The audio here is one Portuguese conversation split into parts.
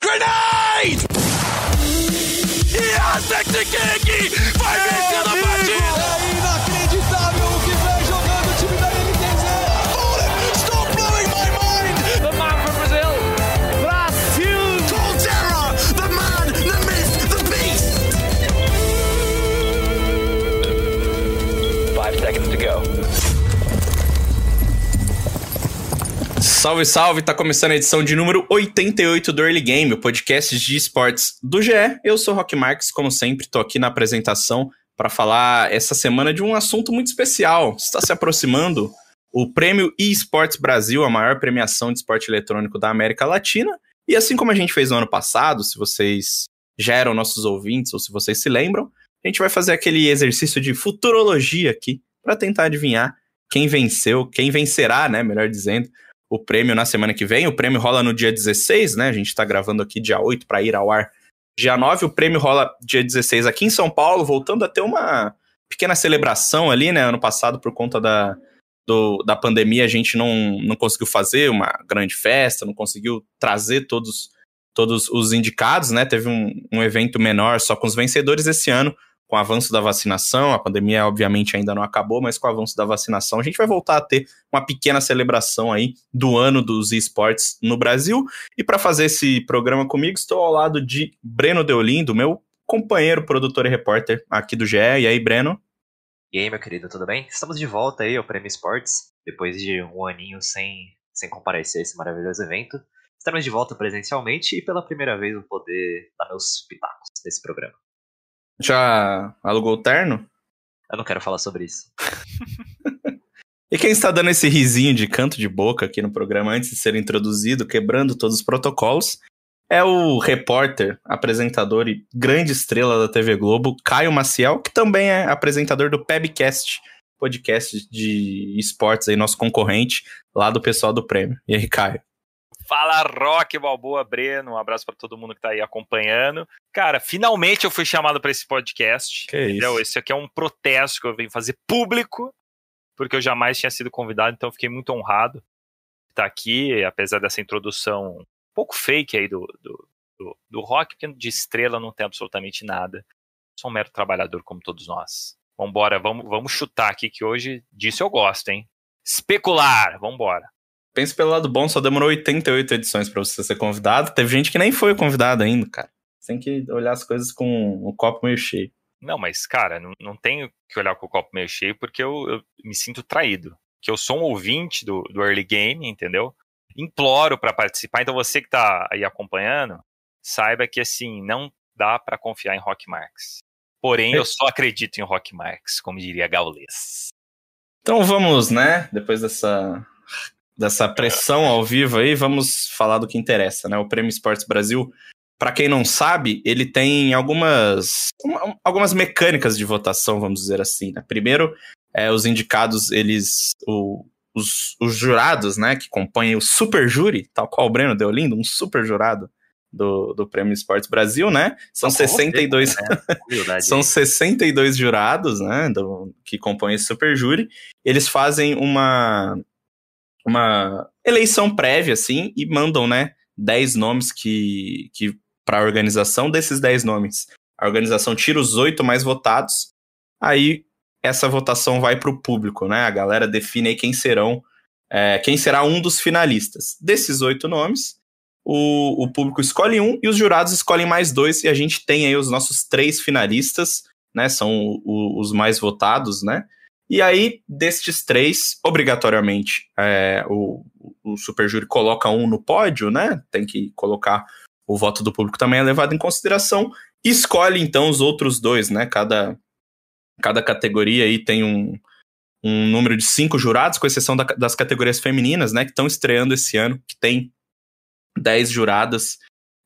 Grenade! Yes, Vai vencer Salve, salve! Tá começando a edição de número 88 do Early Game, o podcast de esportes do GE. Eu sou Rock Marques, como sempre, tô aqui na apresentação para falar essa semana de um assunto muito especial. Está se aproximando o Prêmio eSports Brasil, a maior premiação de esporte eletrônico da América Latina. E assim como a gente fez no ano passado, se vocês já eram nossos ouvintes ou se vocês se lembram, a gente vai fazer aquele exercício de futurologia aqui para tentar adivinhar quem venceu, quem vencerá, né, melhor dizendo, o prêmio na semana que vem. O prêmio rola no dia 16, né? A gente tá gravando aqui dia 8 para ir ao ar dia 9. O prêmio rola dia 16 aqui em São Paulo, voltando a ter uma pequena celebração ali, né? Ano passado, por conta da, do, da pandemia, a gente não, não conseguiu fazer uma grande festa, não conseguiu trazer todos, todos os indicados, né? Teve um, um evento menor só com os vencedores esse ano com o avanço da vacinação, a pandemia obviamente ainda não acabou, mas com o avanço da vacinação, a gente vai voltar a ter uma pequena celebração aí do ano dos esportes no Brasil. E para fazer esse programa comigo, estou ao lado de Breno Deolindo, meu companheiro, produtor e repórter aqui do GE. E aí, Breno? E aí, meu querido, tudo bem? Estamos de volta aí ao Prêmio Esportes, depois de um aninho sem, sem comparecer a esse maravilhoso evento. Estamos de volta presencialmente e pela primeira vez vou poder dar meus pitacos nesse programa. Já alugou o terno? Eu não quero falar sobre isso. e quem está dando esse risinho de canto de boca aqui no programa antes de ser introduzido, quebrando todos os protocolos, é o repórter, apresentador e grande estrela da TV Globo, Caio Maciel, que também é apresentador do Pebcast, podcast de esportes aí, nosso concorrente lá do pessoal do prêmio. E aí, Caio? Fala Rock Balboa Breno, um abraço para todo mundo que tá aí acompanhando. Cara, finalmente eu fui chamado para esse podcast. Que entendeu? Isso? Esse aqui é um protesto que eu venho fazer público, porque eu jamais tinha sido convidado, então eu fiquei muito honrado de estar aqui, apesar dessa introdução um pouco fake aí do, do, do, do rock, porque de estrela não tem absolutamente nada. Sou um mero trabalhador como todos nós. Vambora, vamos, vamos chutar aqui que hoje disso eu gosto, hein? Especular, vambora. Pense pelo lado bom, só demorou 88 edições para você ser convidado. Teve gente que nem foi convidado ainda, cara. Você tem que olhar as coisas com o copo meio cheio. Não, mas, cara, não, não tenho que olhar com o copo meio cheio porque eu, eu me sinto traído. Que eu sou um ouvinte do, do early game, entendeu? Imploro para participar. Então você que tá aí acompanhando, saiba que assim, não dá para confiar em Rock Marks. Porém, eu só acredito em Rock Marks, como diria Gaules. Então vamos, né? Depois dessa dessa pressão ao vivo aí, vamos falar do que interessa, né? O Prêmio Esportes Brasil, para quem não sabe, ele tem algumas algumas mecânicas de votação, vamos dizer assim. Né? Primeiro, é, os indicados, eles o, os, os, jurados, né, que compõem o super júri, tal qual o Breno deu lindo, um super jurado do, do Prêmio Esportes Brasil, né? São 62 né? São 62 jurados, né, do, que compõem esse super júri. Eles fazem uma uma eleição prévia, assim, e mandam, né, 10 nomes que, que para a organização. Desses 10 nomes, a organização tira os oito mais votados, aí essa votação vai para o público, né? A galera define aí quem serão, é, quem será um dos finalistas. Desses oito nomes, o, o público escolhe um e os jurados escolhem mais dois, e a gente tem aí os nossos três finalistas, né? São o, os mais votados, né? E aí, destes três, obrigatoriamente, é, o, o Superjúri coloca um no pódio, né? Tem que colocar o voto do público também é levado em consideração. Escolhe, então, os outros dois, né? Cada, cada categoria aí tem um, um número de cinco jurados, com exceção da, das categorias femininas, né? Que estão estreando esse ano, que tem dez juradas.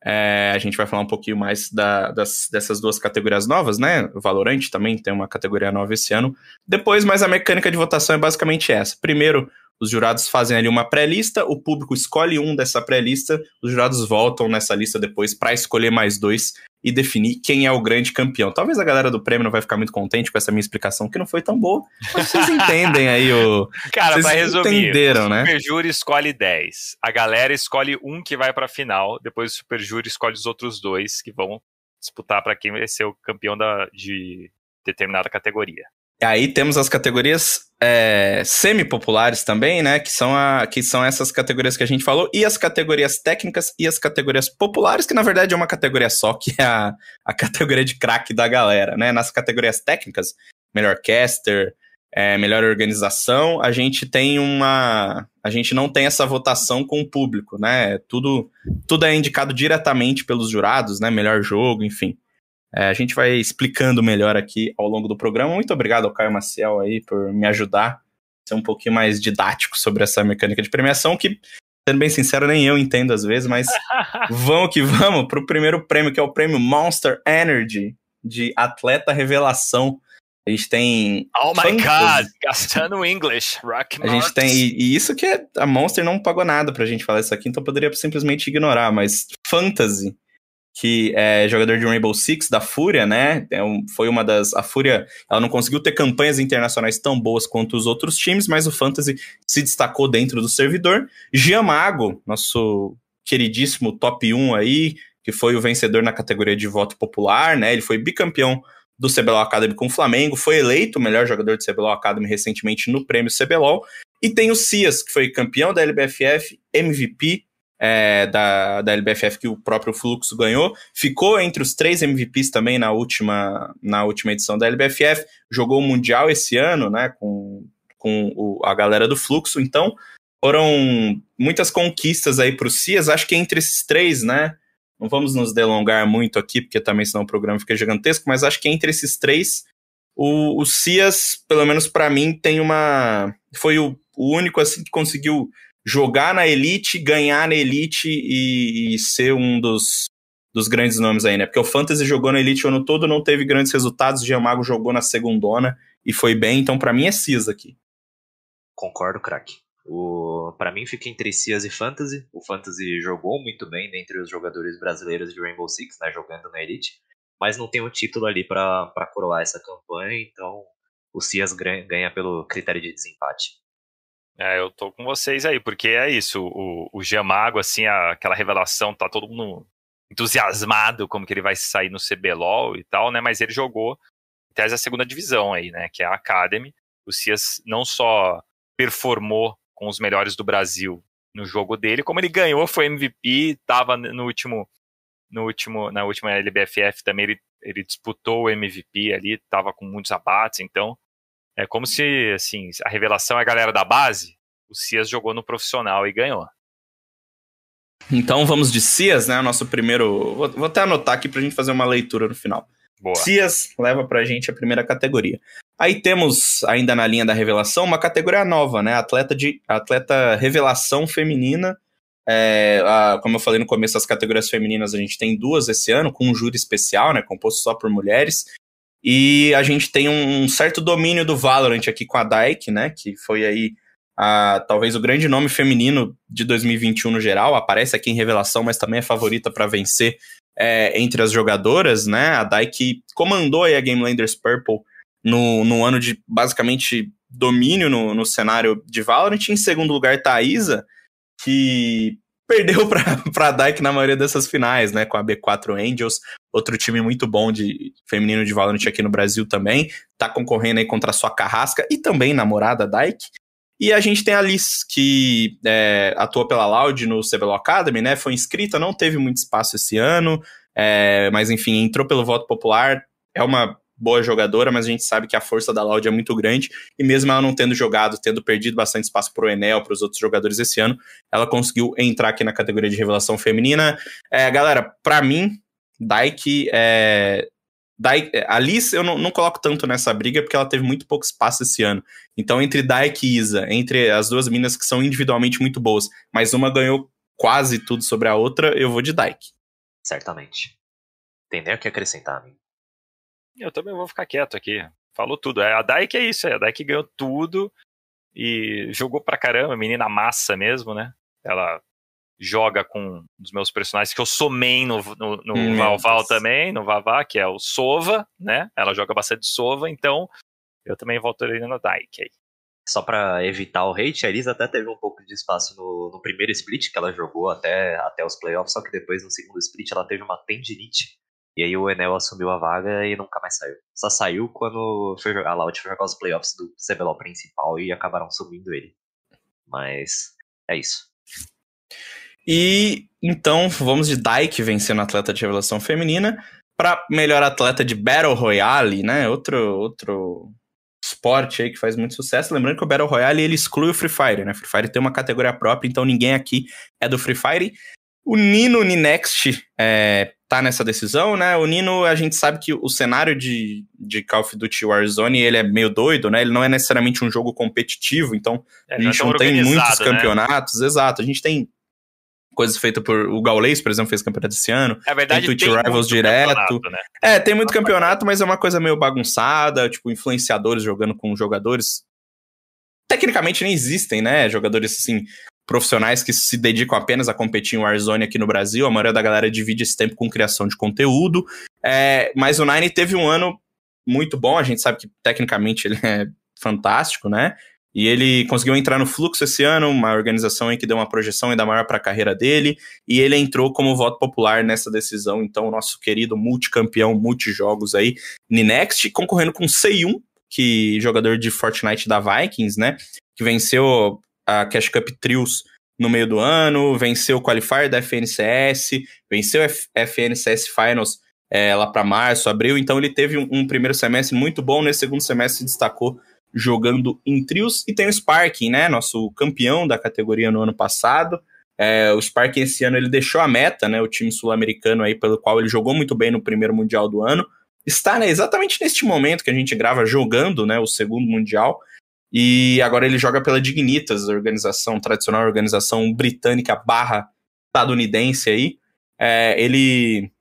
É, a gente vai falar um pouquinho mais da, das, dessas duas categorias novas, né? O também tem uma categoria nova esse ano. Depois, mas a mecânica de votação é basicamente essa. Primeiro, os jurados fazem ali uma pré-lista, o público escolhe um dessa pré-lista, os jurados voltam nessa lista depois para escolher mais dois, e definir quem é o grande campeão. Talvez a galera do prêmio não vai ficar muito contente com essa minha explicação, que não foi tão boa, mas vocês entendem aí o. Cara, Vocês pra resumir, entenderam, o né? Super Júri escolhe 10. A galera escolhe um que vai pra final, depois o Super Júri escolhe os outros dois que vão disputar pra quem vai ser o campeão da, de determinada categoria. Aí temos as categorias é, semi-populares também, né? Que são, a, que são essas categorias que a gente falou, e as categorias técnicas e as categorias populares, que na verdade é uma categoria só, que é a, a categoria de craque da galera, né? Nas categorias técnicas, melhor caster, é, melhor organização, a gente tem uma. A gente não tem essa votação com o público, né? Tudo, tudo é indicado diretamente pelos jurados, né? Melhor jogo, enfim. É, a gente vai explicando melhor aqui ao longo do programa. Muito obrigado ao Caio Maciel aí por me ajudar a ser um pouquinho mais didático sobre essa mecânica de premiação, que, sendo bem sincero, nem eu entendo às vezes, mas vamos que vamos para o primeiro prêmio, que é o prêmio Monster Energy de Atleta Revelação. A gente tem. Oh my god, gastando English, Rock A gente tem. E, e isso que é, a Monster não pagou nada pra gente falar isso aqui, então eu poderia simplesmente ignorar, mas Fantasy, que é jogador de Rainbow Six, da Fúria, né? É um- foi uma das. A Fúria, ela não conseguiu ter campanhas internacionais tão boas quanto os outros times, mas o Fantasy se destacou dentro do servidor. Giamago, nosso queridíssimo top 1 aí, que foi o vencedor na categoria de voto popular, né? Ele foi bicampeão do CBLOL Academy com o Flamengo, foi eleito o melhor jogador do CBLOL Academy recentemente no prêmio CBLOL. E tem o Cias, que foi campeão da LBFF, MVP é, da, da LBFF que o próprio Fluxo ganhou. Ficou entre os três MVPs também na última, na última edição da LBFF. Jogou o Mundial esse ano, né? Com, com o- a galera do Fluxo. Então, foram muitas conquistas aí para o Cias. Acho que entre esses três, né? Não vamos nos delongar muito aqui, porque também senão o programa fica gigantesco, mas acho que entre esses três, o, o Cias, pelo menos para mim, tem uma. Foi o, o único assim que conseguiu jogar na Elite, ganhar na Elite e, e ser um dos, dos grandes nomes aí, né? Porque o Fantasy jogou na Elite o ano todo, não teve grandes resultados, o Giamago jogou na segundona e foi bem, então para mim é Cias aqui. Concordo, craque. O, para mim fica entre Cias e Fantasy. O Fantasy jogou muito bem dentre os jogadores brasileiros de Rainbow Six, né, jogando na Elite, mas não tem um título ali para coroar essa campanha, então o Cias ganha pelo critério de desempate. É, eu tô com vocês aí, porque é isso, o, o Giamago, assim, a- aquela revelação, tá todo mundo entusiasmado como que ele vai sair no CBLOL e tal, né, mas ele jogou, tese, a segunda divisão aí, né, que é a Academy. O Cias não só performou com os melhores do Brasil no jogo dele, como ele ganhou, foi MVP, tava no último, no último, na última LBFF também ele, ele disputou o MVP ali, tava com muitos abates, então é como se, assim, a revelação é a galera da base, o Cias jogou no profissional e ganhou. Então vamos de Cias, né? Nosso primeiro. Vou, vou até anotar aqui pra gente fazer uma leitura no final. Boa. Cias leva pra gente a primeira categoria. Aí temos, ainda na linha da revelação, uma categoria nova, né? Atleta de atleta revelação feminina. É, a- como eu falei no começo, as categorias femininas a gente tem duas esse ano, com um júri especial, né? Composto só por mulheres. E a gente tem um certo domínio do Valorant aqui com a Dyke, né? Que foi aí a, talvez o grande nome feminino de 2021 no geral. Aparece aqui em revelação, mas também é favorita para vencer é, entre as jogadoras, né? A Dyke comandou aí a Game Landers Purple no, no ano de basicamente domínio no, no cenário de Valorant. Em segundo lugar, tá a Isa, que perdeu para a Dyke na maioria dessas finais, né? Com a B4 Angels, outro time muito bom de feminino de Valorant aqui no Brasil também. Tá concorrendo aí contra a sua carrasca e também namorada Dyke. E a gente tem a Liz, que é, atua pela Loud no CBLOL Academy, né? Foi inscrita, não teve muito espaço esse ano, é, mas enfim, entrou pelo voto popular. É uma boa jogadora, mas a gente sabe que a força da Loud é muito grande. E mesmo ela não tendo jogado, tendo perdido bastante espaço pro Enel, para os outros jogadores esse ano, ela conseguiu entrar aqui na categoria de revelação feminina. É, galera, para mim, Dyke é, Dyke, a Liz eu não, não coloco tanto nessa briga porque ela teve muito pouco espaço esse ano. Então, entre Dyke e Isa, entre as duas minas que são individualmente muito boas, mas uma ganhou quase tudo sobre a outra, eu vou de Dyke. Certamente. Tem nem o que acrescentar, amigo. Eu também vou ficar quieto aqui. Falou tudo. É, a Dyke é isso, é, a Dyke ganhou tudo e jogou pra caramba, menina massa mesmo, né? Ela joga com um dos meus personagens, que eu sou main no, no, no Hum, Val meu Val Deus. também, no Vavá, que é o Sova, né? Ela joga bastante Sova, então eu também voltaria no Dyke aí. Só pra evitar o hate, a Elisa até teve um pouco de espaço no, no primeiro split que ela jogou até, até os playoffs, só que depois no segundo split ela teve uma tendinite. E aí o Enel assumiu a vaga e nunca mais saiu. Só saiu quando foi jogar, a Loud foi jogar os playoffs do CBLOL principal e acabaram sumindo ele. Mas é isso. E então vamos de Dyke vencendo atleta de revelação feminina para melhor atleta de Battle Royale, né? Outro outro esporte aí que faz muito sucesso. Lembrando que o Battle Royale ele exclui o Free Fire, né? Free Fire tem uma categoria própria, então ninguém aqui é do Free Fire. O Nino Ninext é, tá nessa decisão, né? O Nino, a gente sabe que o cenário de, de Call of Duty Warzone ele é meio doido, né? Ele não é necessariamente um jogo competitivo, então É, a gente tão não tem muitos né? campeonatos, exato. A gente tem coisas feitas por. O Gaulês, por exemplo, fez campeonato esse ano. É verdade, Tem tem, Twitch Rivals muito direto. campeonato, né? É, tem muito campeonato, mas é uma coisa meio bagunçada, tipo, influenciadores jogando com jogadores. Tecnicamente nem existem, né? Jogadores assim. Profissionais que se dedicam apenas a competir em Warzone aqui no Brasil. A maioria da galera divide esse tempo com criação de conteúdo. É, mas o Nine teve um ano muito bom. A gente sabe que tecnicamente ele é fantástico, né? E ele conseguiu entrar no Fluxo esse ano, uma organização aí que deu uma projeção ainda maior para a carreira dele, e ele entrou como voto popular nessa decisão. Então, o nosso querido multicampeão, multijogos aí, Ninext, concorrendo com Seiun, que jogador de Fortnite da Vikings, né? Que venceu a Cash Cup Trios no meio do ano, venceu o Qualifier da FNCS, venceu a FNCS Finals é, lá para março, abril. Então, ele teve um, um primeiro semestre muito bom, nesse segundo semestre se destacou jogando em trios. E tem o Sparking, né? Nosso campeão da categoria no ano passado. É, o Sparking esse ano ele deixou a meta, né? O time sul-americano aí, pelo qual ele jogou muito bem no primeiro Mundial do ano. Está né, exatamente neste momento que a gente grava jogando né, o segundo Mundial. E agora ele joga pela Dignitas, organização, tradicional organização britânica barra estadunidense aí. É, ele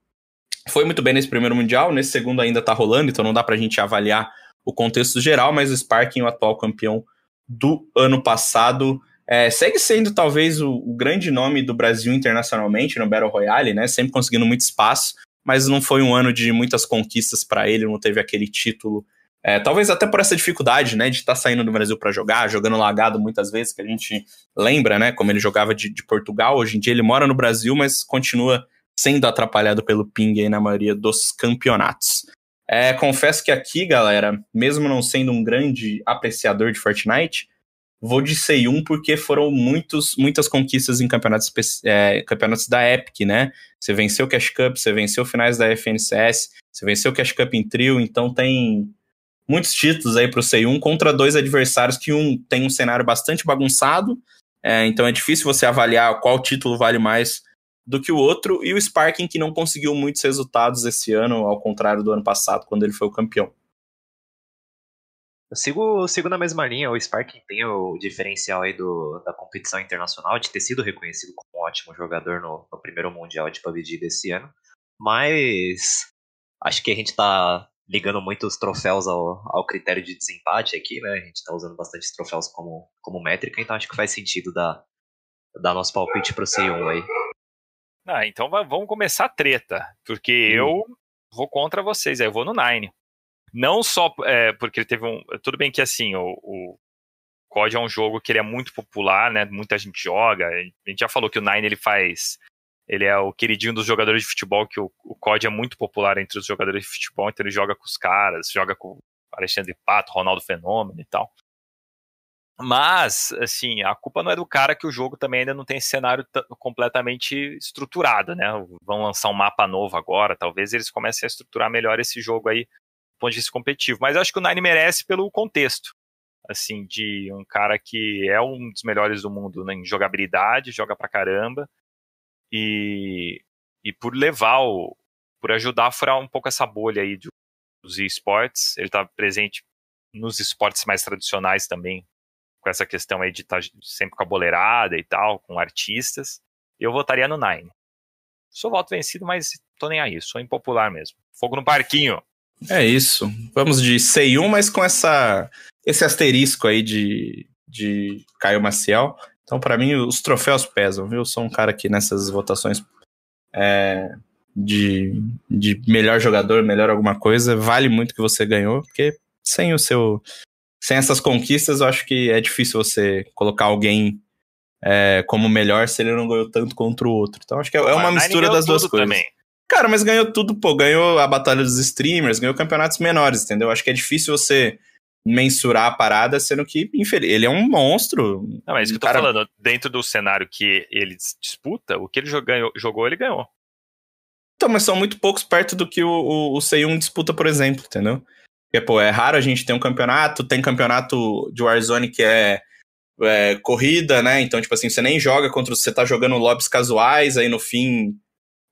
foi muito bem nesse primeiro Mundial, nesse segundo ainda tá rolando, então não dá pra gente avaliar o contexto geral, mas o Sparking, o atual campeão do ano passado, é, segue sendo talvez o, o, grande nome do Brasil internacionalmente no Battle Royale, né? Sempre conseguindo muito espaço, mas não foi um ano de muitas conquistas para ele, não teve aquele título. É, talvez até por essa dificuldade, né, de estar tá saindo do Brasil para jogar, jogando lagado muitas vezes, que a gente lembra, né, como ele jogava de, de Portugal. Hoje em dia ele mora no Brasil, mas continua sendo atrapalhado pelo ping aí na maioria dos campeonatos. É, confesso que aqui, galera, mesmo não sendo um grande apreciador de Fortnite, vou de C1 porque foram muitos, muitas conquistas em campeonatos, é, campeonatos da Epic, né? Você venceu o Cash Cup, você venceu finais da FNCS, você venceu o Cash Cup em trio, então tem muitos títulos aí pro C1 contra dois adversários que um tem um cenário bastante bagunçado, é, então é difícil você avaliar qual título vale mais do que o outro, e o Sparking que não conseguiu muitos resultados esse ano, ao contrário do ano passado, quando ele foi o campeão. Eu sigo, sigo na mesma linha, o Sparking tem o diferencial aí do, da competição internacional, de ter sido reconhecido como um ótimo jogador no, no primeiro Mundial de PUBG desse ano, mas acho que a gente tá ligando muito os troféus ao, ao critério de desempate aqui, né? A gente tá usando bastante os troféus como, como métrica, então acho que faz sentido dar, dar nosso palpite pro C1 aí. Ah, então vamos começar a treta, porque hum. eu vou contra vocês, aí eu vou no Nine. Não só é, porque ele teve um. Tudo bem que assim, o, o COD é um jogo que ele é muito popular, né? Muita gente joga. A gente já falou que o Nine ele faz. Ele é o queridinho dos jogadores de futebol, que o, o COD é muito popular entre os jogadores de futebol, então ele joga com os caras, joga com Alexandre Pato, Ronaldo Fenômeno e tal. Mas, assim, a culpa não é do cara que o jogo também ainda não tem cenário completamente estruturado, né? Vão lançar um mapa novo agora, talvez eles comecem a estruturar melhor esse jogo aí do ponto de vista competitivo. Mas eu acho que o Nine merece pelo contexto, assim, de um cara que é um dos melhores do mundo né, em jogabilidade, joga pra caramba, e, e por levar o. por ajudar a furar um pouco essa bolha aí dos esportes. Ele tá presente nos esportes mais tradicionais também, com essa questão aí de estar tá sempre com a boleirada e tal, com artistas, eu votaria no Nine. Sou voto vencido, mas tô nem aí, sou impopular mesmo. Fogo no parquinho. É isso. Vamos de C1, mas com essa esse asterisco aí de, de Caio Maciel. Então, para mim, os troféus pesam, viu? Eu sou um cara que nessas votações é, de, de melhor jogador, melhor alguma coisa, vale muito que você ganhou, porque sem o seu. Sem essas conquistas, eu acho que é difícil você colocar alguém é, como melhor se ele não ganhou tanto contra o outro. Então, acho que é, é uma mistura das duas coisas. Também. Cara, mas ganhou tudo, pô. Ganhou a batalha dos streamers, ganhou campeonatos menores, entendeu? Acho que é difícil você mensurar a parada, sendo que, infeliz, ele é um monstro. Não, é isso que eu tô Cara, falando. Dentro do cenário que ele disputa, o que ele jogou, jogou ele ganhou. Então, mas são muito poucos perto do que o, o, o C1 disputa, por exemplo, entendeu? Porque, pô, é raro a gente ter um campeonato, tem campeonato de Warzone que é, é, corrida, né? Então, tipo assim, você nem joga contra. Você tá jogando lobbies casuais, aí no fim.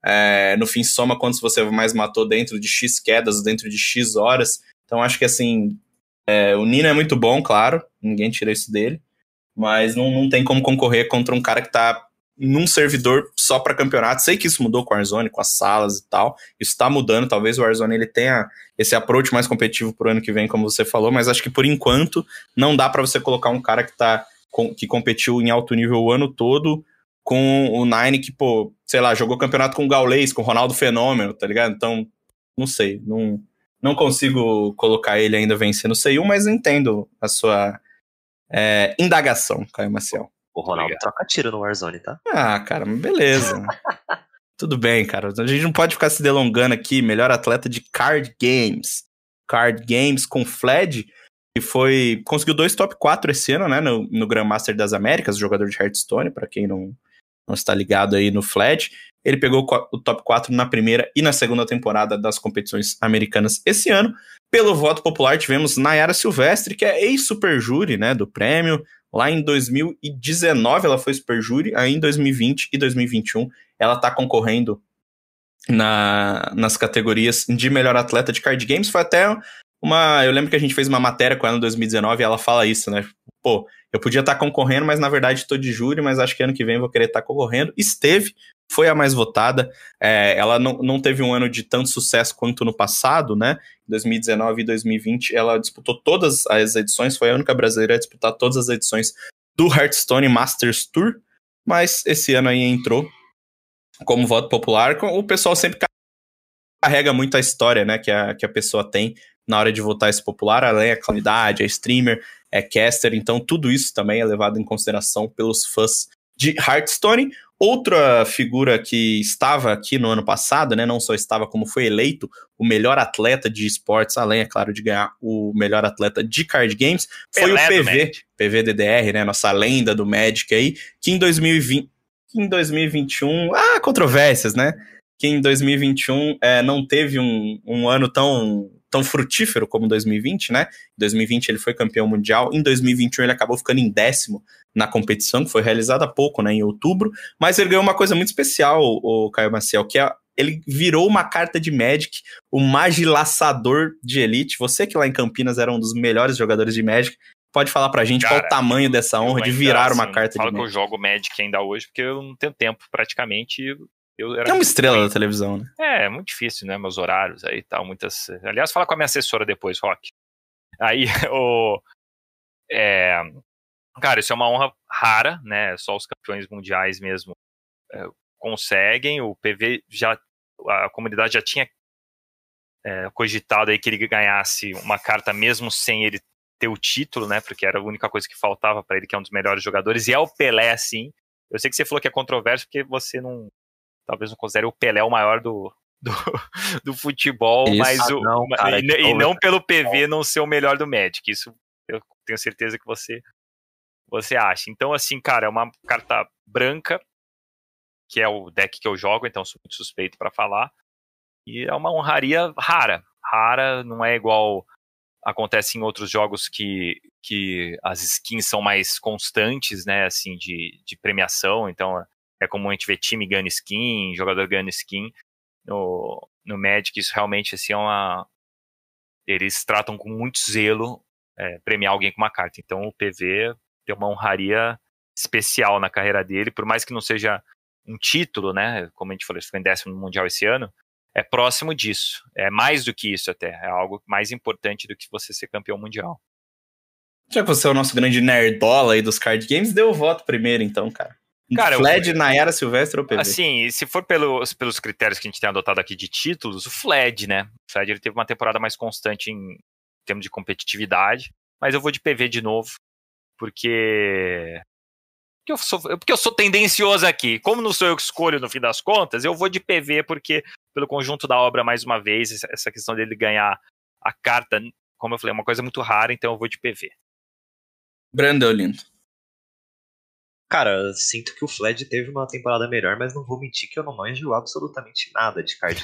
é, no fim soma quantos você mais matou dentro de X quedas, dentro de X horas. Então, acho que assim. É, o Nino é muito bom, claro. Ninguém tira isso dele. Mas não, não tem como concorrer contra um cara que tá num servidor só para campeonato. Sei que isso mudou com o Warzone, com as salas e tal. Isso tá mudando. Talvez o Warzone ele tenha esse approach mais competitivo pro ano que vem, como você falou, mas acho que por enquanto não dá para você colocar um cara que tá que competiu em alto nível o ano todo com o Nine que, pô, sei lá, jogou campeonato com o Gaules, com o Ronaldo Fenômeno, tá ligado? Então, não sei, não não consigo colocar ele ainda vencendo o C1, mas entendo a sua é, indagação, Caio Maciel. O Ronaldo Obrigado. troca tiro no Warzone, tá? Ah, cara, mas beleza. Tudo bem, cara. A gente não pode ficar se delongando aqui. Melhor atleta de card games. Card games com Fled, que foi. Conseguiu dois top 4 esse ano, né? No, no Grandmaster das Américas, jogador de Hearthstone, pra quem não, não está ligado aí no Fled. Ele pegou o top 4 na primeira e na segunda temporada das competições americanas esse ano. Pelo voto popular, tivemos Nayara Silvestre, que é ex-super júri, né? Do prêmio. Lá em 2019 ela foi super júri, aí em 2020 e 2021 ela tá concorrendo na, nas categorias de melhor atleta de card games. Foi até uma. Eu lembro que a gente fez uma matéria com ela em 2019 e ela fala isso, né? Pô, eu podia estar concorrendo, mas na verdade estou de júri, mas acho que ano que vem vou querer estar concorrendo. Esteve, foi a mais votada. É, ela não, não teve um ano de tanto sucesso quanto no passado, né? Em 2019 e 2020 ela disputou todas as edições, foi a única brasileira a disputar todas as edições do Hearthstone Masters Tour, mas esse ano aí entrou como voto popular. O pessoal sempre carrega muito a história, né, que a, que a pessoa tem na hora de votar esse popular, além da qualidade, é streamer, é caster, então tudo isso também é levado em consideração pelos fãs de Hearthstone. Outra figura que estava aqui no ano passado, né, não só estava como foi eleito o melhor atleta de esportes, além, é claro, de ganhar o melhor atleta de card games, foi Pelé o PV. PVDDR, né, nossa lenda do Magic aí, que em 2020, que em 2021, ah, controvérsias, né, que em 2021 é, não teve um, um ano tão, tão frutífero como 2020, né? Em 2020 ele foi campeão mundial, em 2021 ele acabou ficando em décimo na competição, que foi realizada há pouco, né, em outubro, mas ele ganhou uma coisa muito especial, o, o Caio Maciel, que é ele virou uma carta de Magic, o Magilaçador de Elite. Você que lá em Campinas era um dos melhores jogadores de Magic, pode falar pra gente qual Cara, o tamanho dessa Eu honra de virar uma assim, carta de Falo que eu Magic. jogo Magic ainda hoje, porque eu não tenho tempo praticamente. Eu era É uma estrela da televisão, né? É, é muito difícil, né? Meus horários aí e tal, muitas. Aliás, fala com a minha assessora depois, Rock. Aí, o. É, cara, isso é uma honra rara, né? Só os campeões mundiais mesmo é, conseguem. O PV já. A comunidade já tinha é, cogitado aí que ele ganhasse uma carta mesmo sem ele ter o título, né? Porque era a única coisa que faltava para ele, que é um dos melhores jogadores. E é o Pelé, sim. Eu sei que você falou que é controverso porque você não. Talvez não considere o Pelé o maior do, do, do futebol, Isso. mas Ah, o, não, cara, e, e não pelo PV não ser o melhor do Magic. Isso eu tenho certeza que você você acha. Então, assim, cara, é uma carta branca, que é o deck que eu jogo, então sou muito suspeito para falar. E é uma honraria rara. Rara, não é igual acontece em outros jogos que, que as skins são mais constantes, né, assim, de, de premiação. Então, é comum a gente ver time ganhando skin, jogador ganhando skin. No, no Magic, isso realmente, assim, é uma... Eles tratam com muito zelo é, premiar alguém com uma carta. Então, o PV tem uma honraria especial na carreira dele, por mais que não seja um título, né? Como a gente falou, ele ficou em décimo no Mundial esse ano. É próximo disso. É mais do que isso até. É algo mais importante do que você ser campeão mundial. Já que você é o nosso grande nerdola aí dos card games, dê o voto primeiro, então, cara. Cara, Fled, eu- Nayara Silvestre ou PV? Assim, se for pelos, pelos critérios que a gente tem adotado aqui de títulos, o Fled, né? O Fled ele teve uma temporada mais constante em termos de competitividade, mas eu vou de PV de novo, porque. Porque eu, sou, porque eu sou tendencioso aqui. Como não sou eu que escolho no fim das contas, eu vou de PV, porque pelo conjunto da obra, mais uma vez, essa- essa questão dele ganhar a carta, como eu falei, é uma coisa muito rara, então eu vou de PV. Brandon Lindo. Cara, sinto que o Fled teve uma temporada melhor, mas não vou mentir que eu não manjo absolutamente nada de card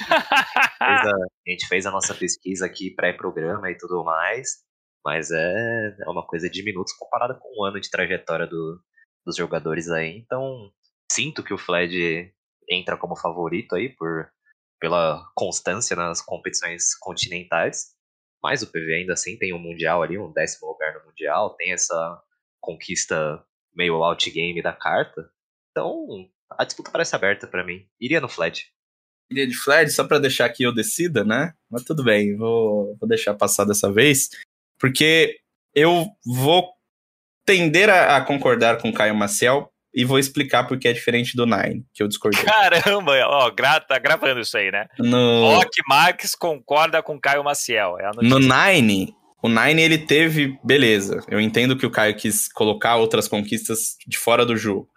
a, gente fez a nossa pesquisa aqui pré-programa e tudo mais, mas é, é uma coisa de minutos comparada com um ano de trajetória do- dos jogadores aí. Então, sinto que o Fled entra como favorito aí por, pela constância nas competições continentais, mas o PV ainda assim tem um Mundial ali, um décimo lugar no Mundial, tem essa conquista meio outgame da carta. Então, a disputa parece aberta pra mim. Iria no Fled. Iria de Fled, só pra deixar que eu decida, né? Mas tudo bem, vou, vou deixar passar dessa vez, porque eu vou tender a, a concordar com o Caio Maciel e vou explicar porque é diferente do Nine, que eu discordei. Caramba, ó, gra, tá gravando isso aí, né? No, Rock Marques concorda com Caio Maciel. É no Nine, o Nine ele teve, beleza, eu entendo que o Caio quis colocar outras conquistas de fora do jogo.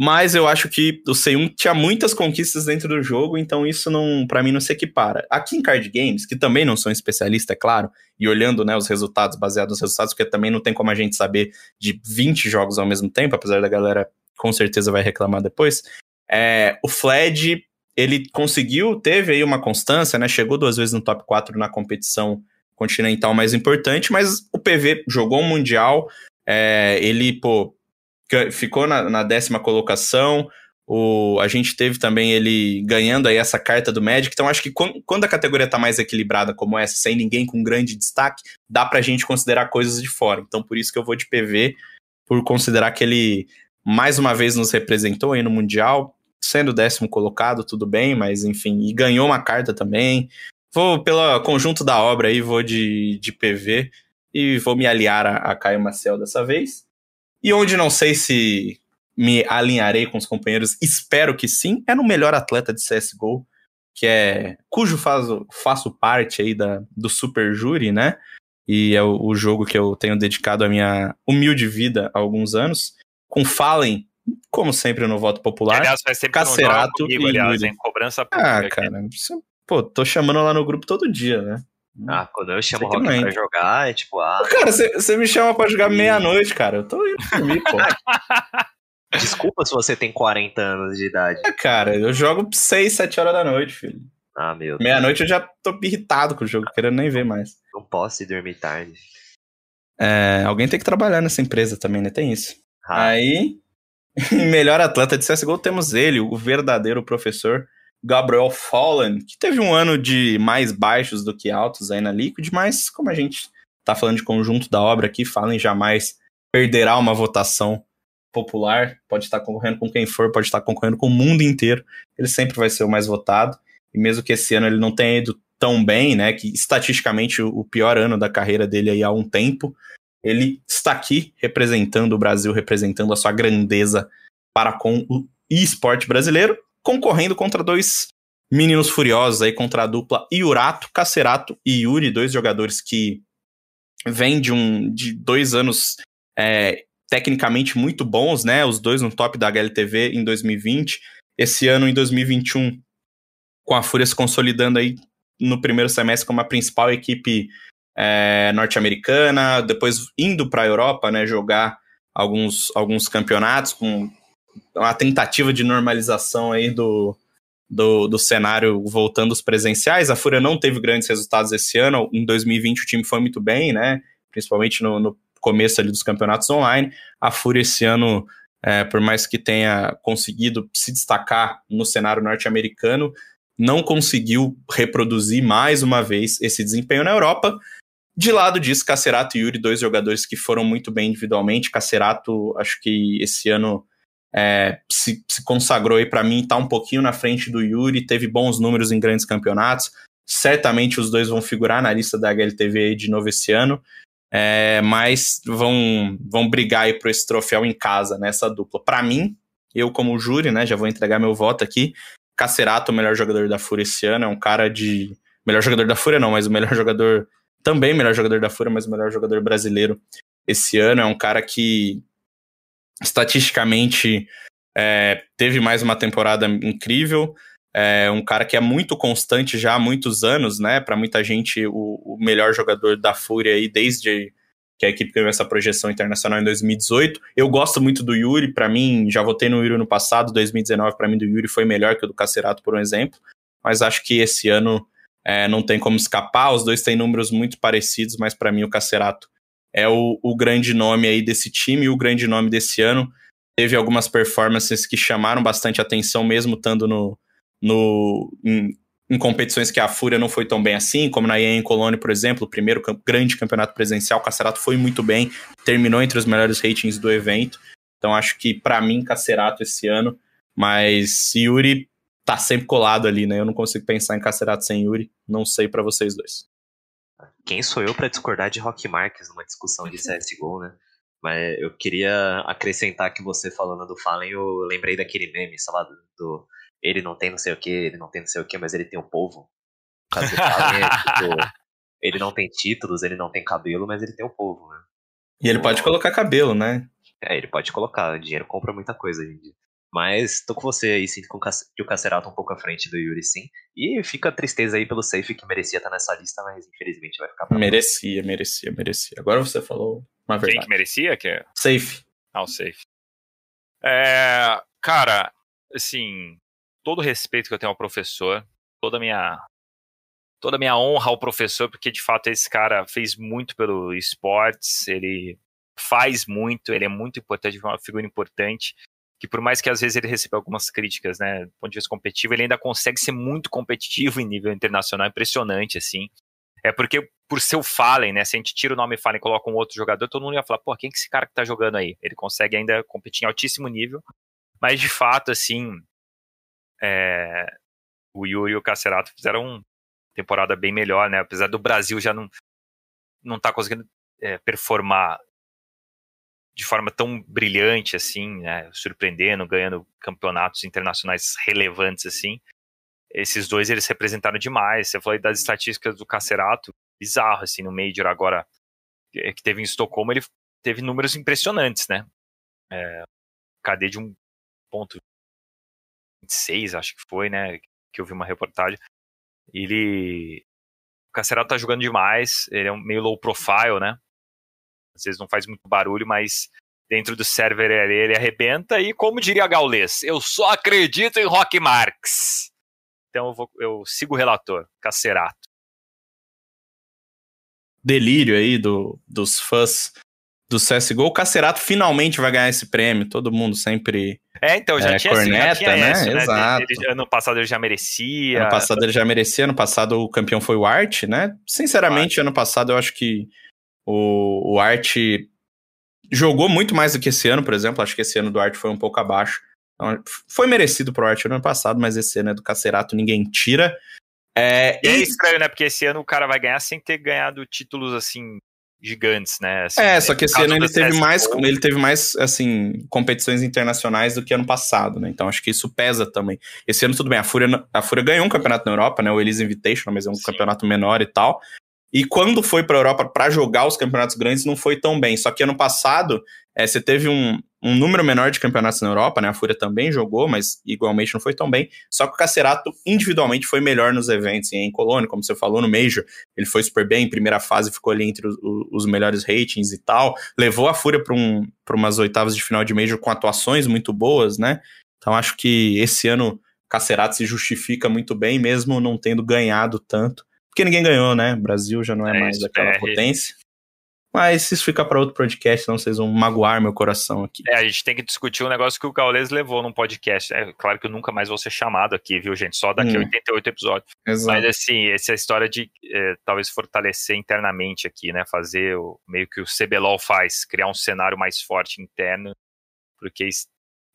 Mas eu acho que o C1 tinha muitas conquistas dentro do jogo, então isso não, para mim não se equipara. Aqui em card games, que também não sou especialista, é claro, e olhando, né, os resultados, baseados nos resultados, porque também não tem como a gente saber de 20 jogos ao mesmo tempo, apesar da galera com certeza vai reclamar depois. É, o Fled, ele conseguiu, teve aí uma constância, né, chegou duas vezes no top 4 na competição continental mais importante, mas o PV jogou um mundial, é, ele, pô, ficou na, na décima colocação. O, a gente teve também ele ganhando aí essa carta do Magic. Então, acho que quando, quando a categoria tá mais equilibrada como essa, sem ninguém com grande destaque, dá pra gente considerar coisas de fora. Então, por isso que eu vou de PV, por considerar que ele mais uma vez nos representou aí no Mundial, sendo décimo colocado, tudo bem, mas enfim, e ganhou uma carta também. Vou pelo conjunto da obra aí, vou de, de PV e vou me aliar a, a Caio Maciel dessa vez. E onde não sei se me alinharei com os companheiros, espero que sim, é no melhor atleta de CSGO, que é cujo faço, faço parte aí da, do Super Júri, né? E é o, o jogo que eu tenho dedicado a minha humilde vida há alguns anos. Com Fallen, como sempre no voto popular. Aliás, faz tempo Cacerato comigo, e aliás, hein? Cobrança pública. Ah, cara, pô, tô chamando lá no grupo todo dia, né? Ah, quando eu chamo o Rock não pra jogar, é tipo, ah, Cara, você me chama pra jogar meia-noite, cara. Eu tô indo dormir, pô. desculpa se você tem 40 anos de idade. Ah, cara, eu jogo 6, 7 horas da noite, filho. Ah, meu Deus. Meia-noite eu já tô irritado com o jogo, querendo nem ver mais. Não posso ir dormir tarde. É, alguém tem que trabalhar nessa empresa também, né? Tem isso. Ah, Aí, em melhor atleta de CSGO, temos ele, o verdadeiro professor Gabriel Fallen, que teve um ano de mais baixos do que altos aí na Liquid, mas como a gente tá falando de conjunto da obra aqui, Fallen jamais perderá uma votação popular, pode estar concorrendo com quem for, pode estar concorrendo com o mundo inteiro, ele sempre vai ser o mais votado, e mesmo que esse ano ele não tenha ido tão bem, né, que estatisticamente o pior ano da carreira dele aí há um tempo, ele está aqui representando o Brasil, representando a sua grandeza para com o esporte brasileiro, concorrendo contra dois meninos furiosos aí, contra a dupla Iurato, Cacerato e Yuri, dois jogadores que vêm de, um, de dois anos é, tecnicamente muito bons, né? Os dois no top da HLTV em 2020. Esse ano, em 2021, com a Fúria se consolidando aí no primeiro semestre como a principal equipe é, norte-americana, depois indo para a Europa, né, jogar alguns, alguns campeonatos com uma tentativa de normalização aí do, do, do cenário voltando os presenciais. A Fúria não teve grandes resultados esse ano. Em 2020 o time foi muito bem, né? Principalmente no, no começo ali dos campeonatos online. A Fúria esse ano, é, por mais que tenha conseguido se destacar no cenário norte-americano, não conseguiu reproduzir mais uma vez esse desempenho na Europa. De lado disso, Cacerato e Yuri, dois jogadores que foram muito bem individualmente. Cacerato, acho que esse ano é, se, se, consagrou aí para mim, tá um pouquinho na frente do Yuri, teve bons números em grandes campeonatos. Certamente os dois vão figurar na lista da HLTV de novo esse ano. é, mas vão, vão brigar aí por esse troféu em casa, nessa dupla. Para mim, eu como júri, né, já vou entregar meu voto aqui. Cacerato, o melhor jogador da Fúria esse ano, é um cara de. Melhor jogador da Fúria, não, mas o melhor jogador. Também melhor jogador da Fúria, mas o melhor jogador brasileiro esse ano. É um cara que, estatisticamente, é, teve mais uma temporada incrível. É um cara que é muito constante já há muitos anos, né? Para muita gente, o, o, melhor jogador da Fúria aí desde que a equipe ganhou essa projeção internacional em 2018. Eu gosto muito do Yuri, para mim, já votei no Yuri no passado, 2019 para mim do Yuri foi melhor que o do Cacerato, por um exemplo, mas acho que esse ano é, não tem como escapar, os dois têm números muito parecidos, mas para mim o Cacerato é o, o grande nome aí desse time e o grande nome desse ano. Teve algumas performances que chamaram bastante atenção, mesmo estando no, no, em, em competições que a Fúria não foi tão bem assim, como na EM Colônia, por exemplo, o primeiro grande campeonato presencial, Cacerato foi muito bem, terminou entre os melhores ratings do evento. Então acho que para mim Cacerato esse ano, mas Yuri tá sempre colado ali, né? Eu não consigo pensar em Cacerato sem Yuri, não sei para vocês dois. Quem sou eu para discordar de Rock Marques numa discussão de CSGO, né? Mas eu queria acrescentar que você falando do Fallen, eu lembrei daquele meme, sei lá, do, do ele não tem não sei o que, ele não tem não sei o que, mas ele tem o um povo. Caso fale, é, tipo, ele não tem títulos, ele não tem cabelo, mas ele tem o um povo, né? E ele pode colocar cabelo, né? É, ele pode colocar, o dinheiro compra muita coisa hoje em dia. Mas tô com você aí, sinto que o Cacerato um pouco à frente do Yuri, sim. E fica a tristeza aí pelo safe que merecia estar nessa lista, mas infelizmente vai ficar pra Merecia, merecia, merecia. Agora você falou uma verdade. Quem que merecia? Que é... Safe. Ah, o safe. É, cara, assim, todo o respeito que eu tenho ao professor, toda a minha toda a minha honra ao professor, porque de fato esse cara fez muito pelo esportes, ele faz muito, ele é muito importante, é uma figura importante, que por mais que às vezes ele receba algumas críticas, né, do ponto de vista competitivo, ele ainda consegue ser muito competitivo em nível internacional, impressionante, assim. É porque por ser o Fallen, né, se a gente tira o nome Fallen e coloca um outro jogador, todo mundo ia falar, pô, quem que é esse cara que tá jogando aí? Ele consegue ainda competir em altíssimo nível, mas de fato, assim, é, o Yuri e o Cacerato fizeram uma temporada bem melhor, né? Apesar do Brasil já não não tá conseguindo é, performar de forma tão brilhante assim, né? Surpreendendo, ganhando campeonatos internacionais relevantes assim. Esses dois eles representaram demais. Você falou das estatísticas do Cacerato, bizarro assim no Major agora que teve em Estocolmo, ele teve números impressionantes, né? É, KD de um ponto 26, acho que foi, né? Que eu vi uma reportagem. Ele. O Cacerato tá jogando demais, ele é um meio low profile, né? Às vezes não faz muito barulho, mas dentro do server ele arrebenta. E como diria Gaules, eu só acredito em Rock Marx. Então eu, vou, eu sigo o relator, Cacerato. Delírio aí do, dos fãs do CSGO, o Cacerato finalmente vai ganhar esse prêmio. Todo mundo sempre. É, então já é, tinha, corneta, já tinha né? Né? Exato. Ele, ano passado ele já merecia. Ano passado ele já merecia, ano passado o campeão foi o Art, né? Sinceramente, ano passado eu acho que o, o Art jogou muito mais do que esse ano, por exemplo. Acho que esse ano do Art foi um pouco abaixo. Então, foi merecido pro Art no ano passado, mas esse ano é do Cacerato, ninguém tira. É, e é estranho, né? Porque esse ano o cara vai ganhar sem ter ganhado títulos assim gigantes, né? Assim, é, só que esse ano ele teve mais, ele teve mais, assim, competições internacionais do que ano passado, né? Então acho que isso pesa também. Esse ano tudo bem, a Fúria, a Fúria ganhou um campeonato na Europa, né? O Elise Invitational, mas é um Sim. campeonato menor e tal. E quando foi para a Europa para jogar os campeonatos grandes, não foi tão bem. Só que ano passado, é, você teve um, um número menor de campeonatos na Europa, né? A Fúria também jogou, mas igualmente não foi tão bem. Só que o Cacerato individualmente foi melhor nos eventos. em Colônia, como você falou, no Major, ele foi super bem. Em primeira fase ficou ali entre os, os melhores ratings e tal. Levou a Fúria para um, umas oitavas de final de Major com atuações muito boas, né? Então acho que esse ano Cacerato se justifica muito bem, mesmo não tendo ganhado tanto. Porque ninguém ganhou, né? O Brasil já não é, é mais aquela é, potência. Mas isso fica para outro podcast, senão vocês vão magoar meu coração aqui. É, a gente tem que discutir um negócio que o Gaules levou num podcast. É claro que eu nunca mais vou ser chamado aqui, viu, gente? Só daqui hum. a 88 episódios. Exato. Mas assim, essa história de é, talvez fortalecer internamente aqui, né? Fazer o, meio que o CBLOL faz, criar um cenário mais forte interno, porque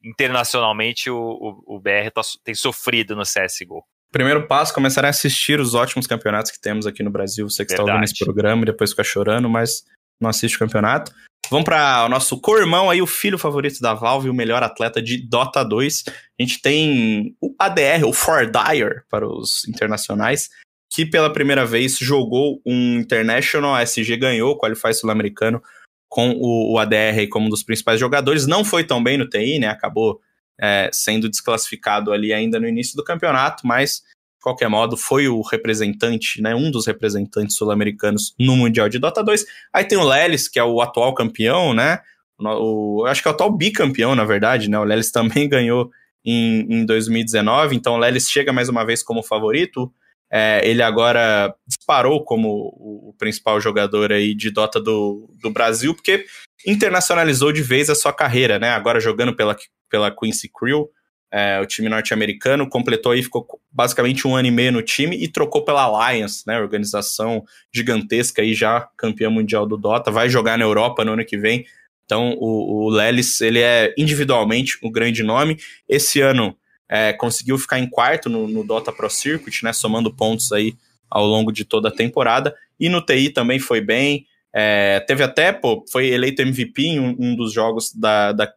internacionalmente o, o, o BR tá, tem sofrido no CSGO. Primeiro passo, começar a assistir os ótimos campeonatos que temos aqui no Brasil. Você que está ouvindo esse programa e depois fica chorando, mas não assiste o campeonato. Vamos para o nosso co-irmão aí, o filho favorito da Valve, o melhor atleta de Dota 2. A gente tem o ADR, o Fordire, para os internacionais, que pela primeira vez jogou um International, a SG ganhou o Qualify Sul-Americano com o, o, ADR como um dos principais jogadores. Não foi tão bem no TI, né? Acabou é, sendo desclassificado ali ainda no início do campeonato, mas de qualquer modo foi o representante, né? Um dos representantes sul-americanos no Mundial de Dota 2. Aí tem o Lelis, que é o atual campeão, né? O, acho que é o atual bicampeão, na verdade, né? O Lelis também ganhou em, em 2019, então o Lelis chega mais uma vez como favorito. É, ele agora disparou como o, principal jogador aí de Dota do, do Brasil, porque internacionalizou de vez a sua carreira, né? Agora jogando pela, pela Quincy Crew, é, o time norte-americano, completou aí, ficou basicamente um ano e meio no time e trocou pela Alliance, né? Organização gigantesca aí já, campeã mundial do Dota, vai jogar na Europa no ano que vem. Então o, o Lelis, ele é individualmente um grande nome. Esse ano é, conseguiu ficar em quarto no, no, Dota Pro Circuit, né, somando pontos aí ao longo de toda a temporada. E no TI também foi bem. É, teve até, pô, foi eleito MVP em um, um dos jogos da, da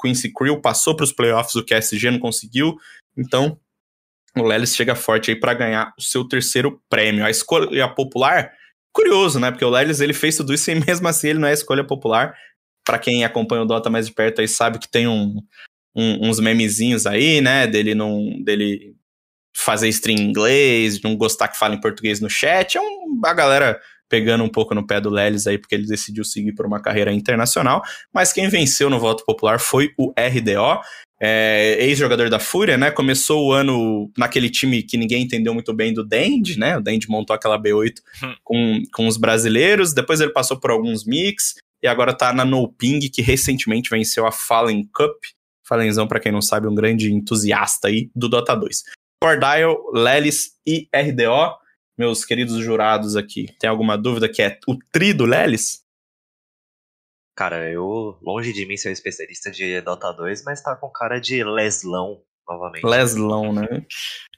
Quincy Crew, passou para os playoffs, o QSG não conseguiu. Então, o Lelis chega forte aí para ganhar o seu terceiro prêmio. A escolha popular, curioso, né? Porque o Lelis ele fez tudo isso e mesmo assim ele não é escolha popular. Para quem acompanha o Dota mais de perto aí sabe que tem um, um, uns memezinhos aí, né? Dele não. dele fazer stream em inglês, não gostar que fale em português no chat. É um, a galera pegando um pouco no pé do Lelis aí, porque ele decidiu seguir por uma carreira internacional. Mas quem venceu no voto popular foi o RDO. É, ex-jogador da Fúria, né? Começou o ano naquele time que ninguém entendeu muito bem do Dend, né? O Dend montou aquela B8 hum. com, com os brasileiros, depois ele passou por alguns mix e agora tá na No Ping, que recentemente venceu a Fallen Cup, Falenzão, para quem não sabe, um grande entusiasta aí do Dota 2. Cordial, Lelis e RDO, meus queridos jurados aqui, tem alguma dúvida que é o tri do Lelis? Cara, eu, longe de mim ser um especialista de Dota 2, mas tá com cara de Leslão, novamente. Leslão, né?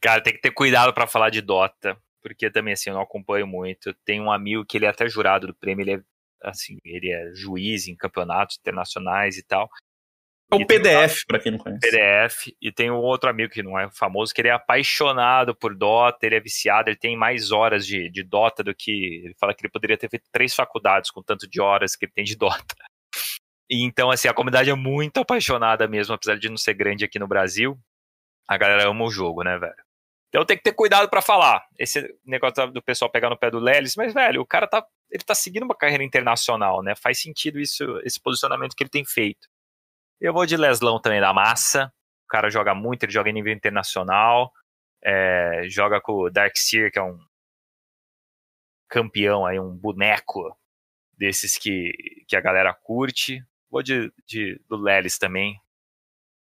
Cara, tem que ter cuidado para falar de Dota, porque também, assim, eu não acompanho muito. Tem um amigo que ele é até jurado do prêmio, ele é, assim, ele é juiz em campeonatos internacionais e tal. É o PDF, para quem não conhece. PDF, e tem um outro amigo que não é famoso, que ele é apaixonado por Dota, ele é viciado, ele tem mais horas de, de Dota do que. Ele fala que ele poderia ter feito três faculdades com tanto de horas que ele tem de Dota. E então, assim, a comunidade é muito apaixonada mesmo, apesar de não ser grande aqui no Brasil. A galera ama o jogo, né, velho? Então tem que ter cuidado para falar. Esse negócio do pessoal pegar no pé do Lelis, mas, velho, o cara tá, ele tá seguindo uma carreira internacional, né? Faz sentido isso, esse posicionamento que ele tem feito. Eu vou de Leslão também da massa. O cara joga muito, ele joga em nível internacional. É, joga com o Darkseer, que é um campeão aí, um boneco desses que, que a galera curte. Vou de, de do Lelis também.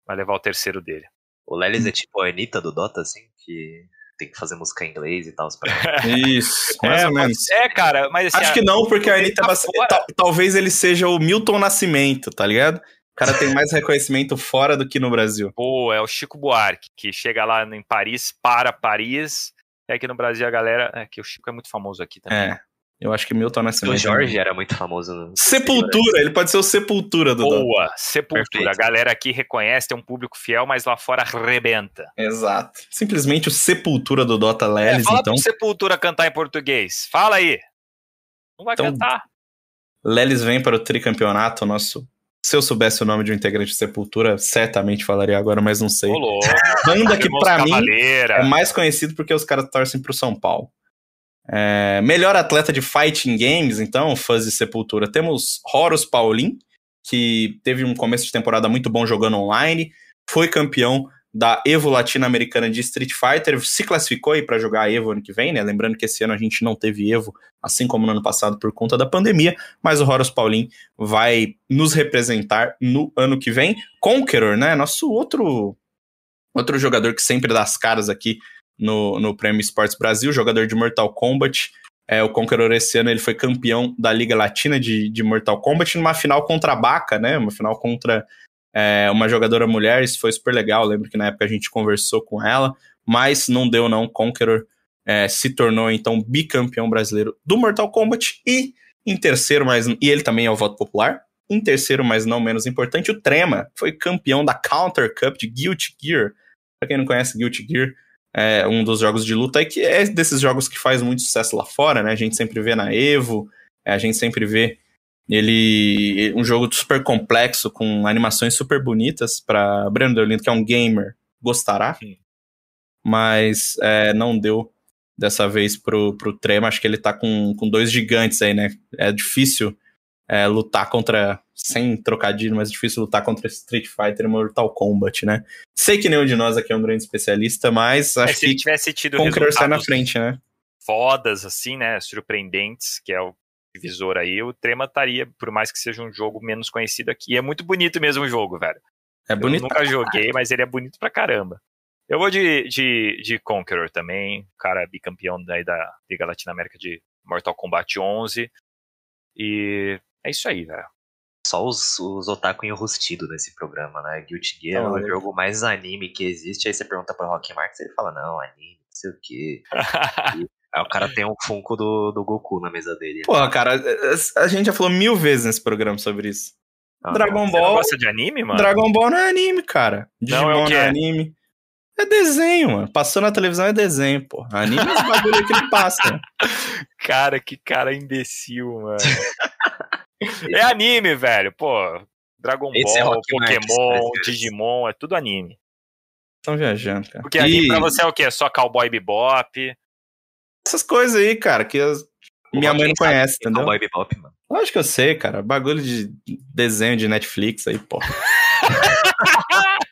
Vai levar o terceiro dele. O Lelis é tipo a Anitta do Dota, assim, que tem que fazer música em inglês e tal. Isso, mais é, ou menos. É, cara, mas assim, Acho que não, porque a Anitta tá talvez ele seja o Milton Nascimento, tá ligado? Cara tem mais reconhecimento fora do que no Brasil. Pô, é o Chico Buarque, que chega lá em Paris, para Paris. E aqui no Brasil a galera. É que o Chico é muito famoso aqui também. É. Eu acho que Milton Nascimento. O Jorge era muito famoso. No Sepultura, ele pode ser o Sepultura do Boa. Sepultura. Perfeito. A galera aqui reconhece, tem um público fiel, mas lá fora arrebenta. Exato. Simplesmente o Sepultura do Dota Lelis, é, fala então. Fala Sepultura cantar em português. Fala aí. Não vai então, cantar. Lelis vem para o tricampeonato, nosso se eu soubesse o nome de um integrante de Sepultura, certamente falaria agora, mas não sei. Olô, Banda que pra mim é mais conhecido porque os caras torcem pro São Paulo. É, melhor atleta de Fighting Games, então, fãs de Sepultura. Temos Horus Paulin, que teve um começo de temporada muito bom jogando online, foi campeão da Evo Latino-Americana de Street Fighter, se classificou aí para jogar a Evo ano que vem, né? Lembrando que esse ano a gente não teve Evo, assim como no ano passado por conta da pandemia, mas o Horus Paulin vai nos representar no ano que vem. Conqueror, né? Nosso outro outro jogador que sempre dá as caras aqui no, no Prêmio Esportes Brasil, jogador de Mortal Kombat. É, o Conqueror esse ano ele foi campeão da Liga Latina de, de Mortal Kombat numa final contra a Baca, né? Uma final contra é, uma jogadora mulher, isso foi super legal. lembro que na época a gente conversou com ela, mas não deu, não. Conqueror é, se tornou então bicampeão brasileiro do Mortal Kombat e Em terceiro, mas. E ele também é o voto popular. Em terceiro, mas não menos importante, o Trema foi campeão da Counter Cup de Guilty Gear. Pra quem não conhece, Guilty Gear é um dos jogos de luta aí que é desses jogos que faz muito sucesso lá fora, né? A gente sempre vê na Evo, a gente sempre vê ele um jogo super complexo com animações super bonitas para Breno Deolindo, que é um gamer, gostará. Sim. Mas é, não deu dessa vez pro, pro Trema. Acho que ele tá com, com dois gigantes aí, né? É difícil é, lutar contra. Sem trocadilho, mas é difícil lutar contra Street Fighter e Mortal Kombat, né? Sei que nenhum de nós aqui é um grande especialista, mas É, acho se que tivesse tido Conqueror sai na frente, né? fodas, assim, né? Surpreendentes, que é o divisor aí, o Trema estaria, por mais que seja um jogo menos conhecido aqui. E é muito bonito mesmo o jogo, velho. É bonito. Eu nunca joguei, mas ele é bonito pra caramba. Eu vou de, de, de Conqueror também, cara bicampeão daí da Liga Latino-América de Mortal Kombat 11. E é isso aí, velho. Só os, os otaku enrustidos nesse programa, né? Guilty Gear Tá é o jogo mais anime que existe. Aí você pergunta pro Rock Marx, ele fala, não, anime, não sei o quê. Aí o cara tem um Funko do, do Goku na mesa dele. Porra, cara, a gente já falou mil vezes nesse programa sobre isso. Ah, Dragon Você não Ball. gosta de anime, mano? Dragon Ball não é anime, cara. Não, Digimon é o não quê? é anime. É desenho, mano. Passou na televisão é desenho, pô. Anime é esse bagulho que ele passa. Cara, que cara imbecil, mano. é anime, velho. Pô, Dragon Esse é Ball, Marx, Pokémon, é Digimon, é tudo anime. Estão viajando, cara. Porque anime E pra você é o quê? É só Cowboy Bebop. Essas coisas aí, cara, que as- minha mãe não conhece, entendeu? Cowboy Bebop, mano. Lógico que eu sei, cara. Bagulho de desenho de Netflix aí, pô.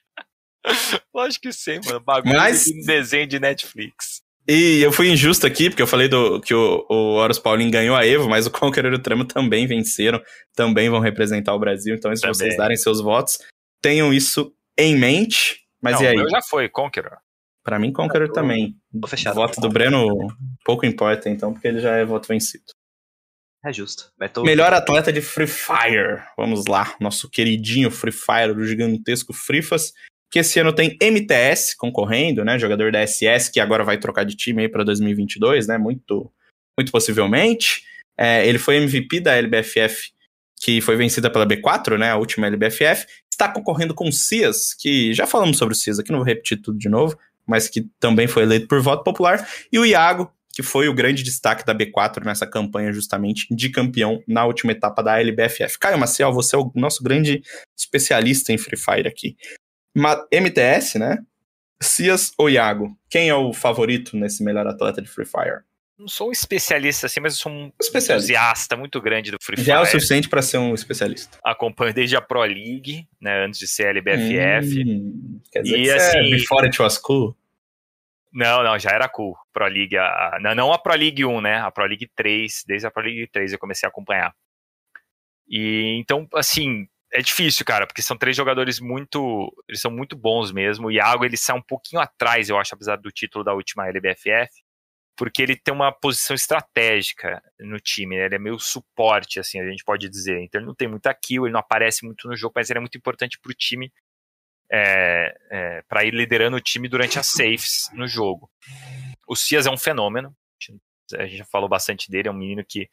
Lógico que sei, mano. Bagulho Mas- de desenho de Netflix. E eu fui injusto aqui, porque eu falei do, que o, o Horus Paulinho ganhou a Evo, mas o Conqueror e o Trama também venceram, também vão representar o Brasil. Então, se Também. vocês darem seus votos, tenham isso em mente. Mas Não, e o aí? já foi, Conqueror. Pra mim, Conqueror tô- também. tô fechado. O voto do Breno pouco importa, então, porque ele já é voto vencido. É justo. Tô- Melhor atleta de Free Fire. Vamos lá, nosso queridinho Free Fire, do gigantesco Frifas, que esse ano tem MTS concorrendo, né? Jogador da SS, que agora vai trocar de time aí pra 2022, né? Muito, muito possivelmente. É, ele foi MVP da LBFF, que foi vencida pela B4, né? A última LBFF. Está concorrendo com o Cias, que já falamos sobre o Cias aqui, não vou repetir tudo de novo, mas que também foi eleito por voto popular. E o Iago, que foi o grande destaque da B4 nessa campanha, justamente, de campeão na última etapa da LBFF. Caio Maciel, você é o nosso grande especialista em Free Fire aqui. MTS, né? Cias ou Iago? Quem é o favorito nesse melhor atleta de Free Fire? Não sou um especialista assim, mas eu sou um entusiasta muito grande do Free Já é o Fire. suficiente para ser um especialista. Acompanho desde a Pro League, né? Antes de ser a LBFF. Hum, quer dizer E que assim- você é before it was cool? Não, não, já era cool. Pro League, a, a- não, não a Pro League 1, né? A Pro League 3, desde a Pro League 3 eu comecei a acompanhar. E então, assim, é difícil, cara, porque são três jogadores muito, eles são muito bons mesmo. O Iago, ele sai um pouquinho atrás, eu acho, apesar do título da última LBFF, porque ele tem uma posição estratégica no time, né? Ele é meio suporte, assim, a gente pode dizer. Então ele não tem muita kill, ele não aparece muito no jogo, mas ele é muito importante pro time é, é, para ir liderando o time durante as safes no jogo. O Cias é um fenômeno. A gente já falou bastante dele, é um menino que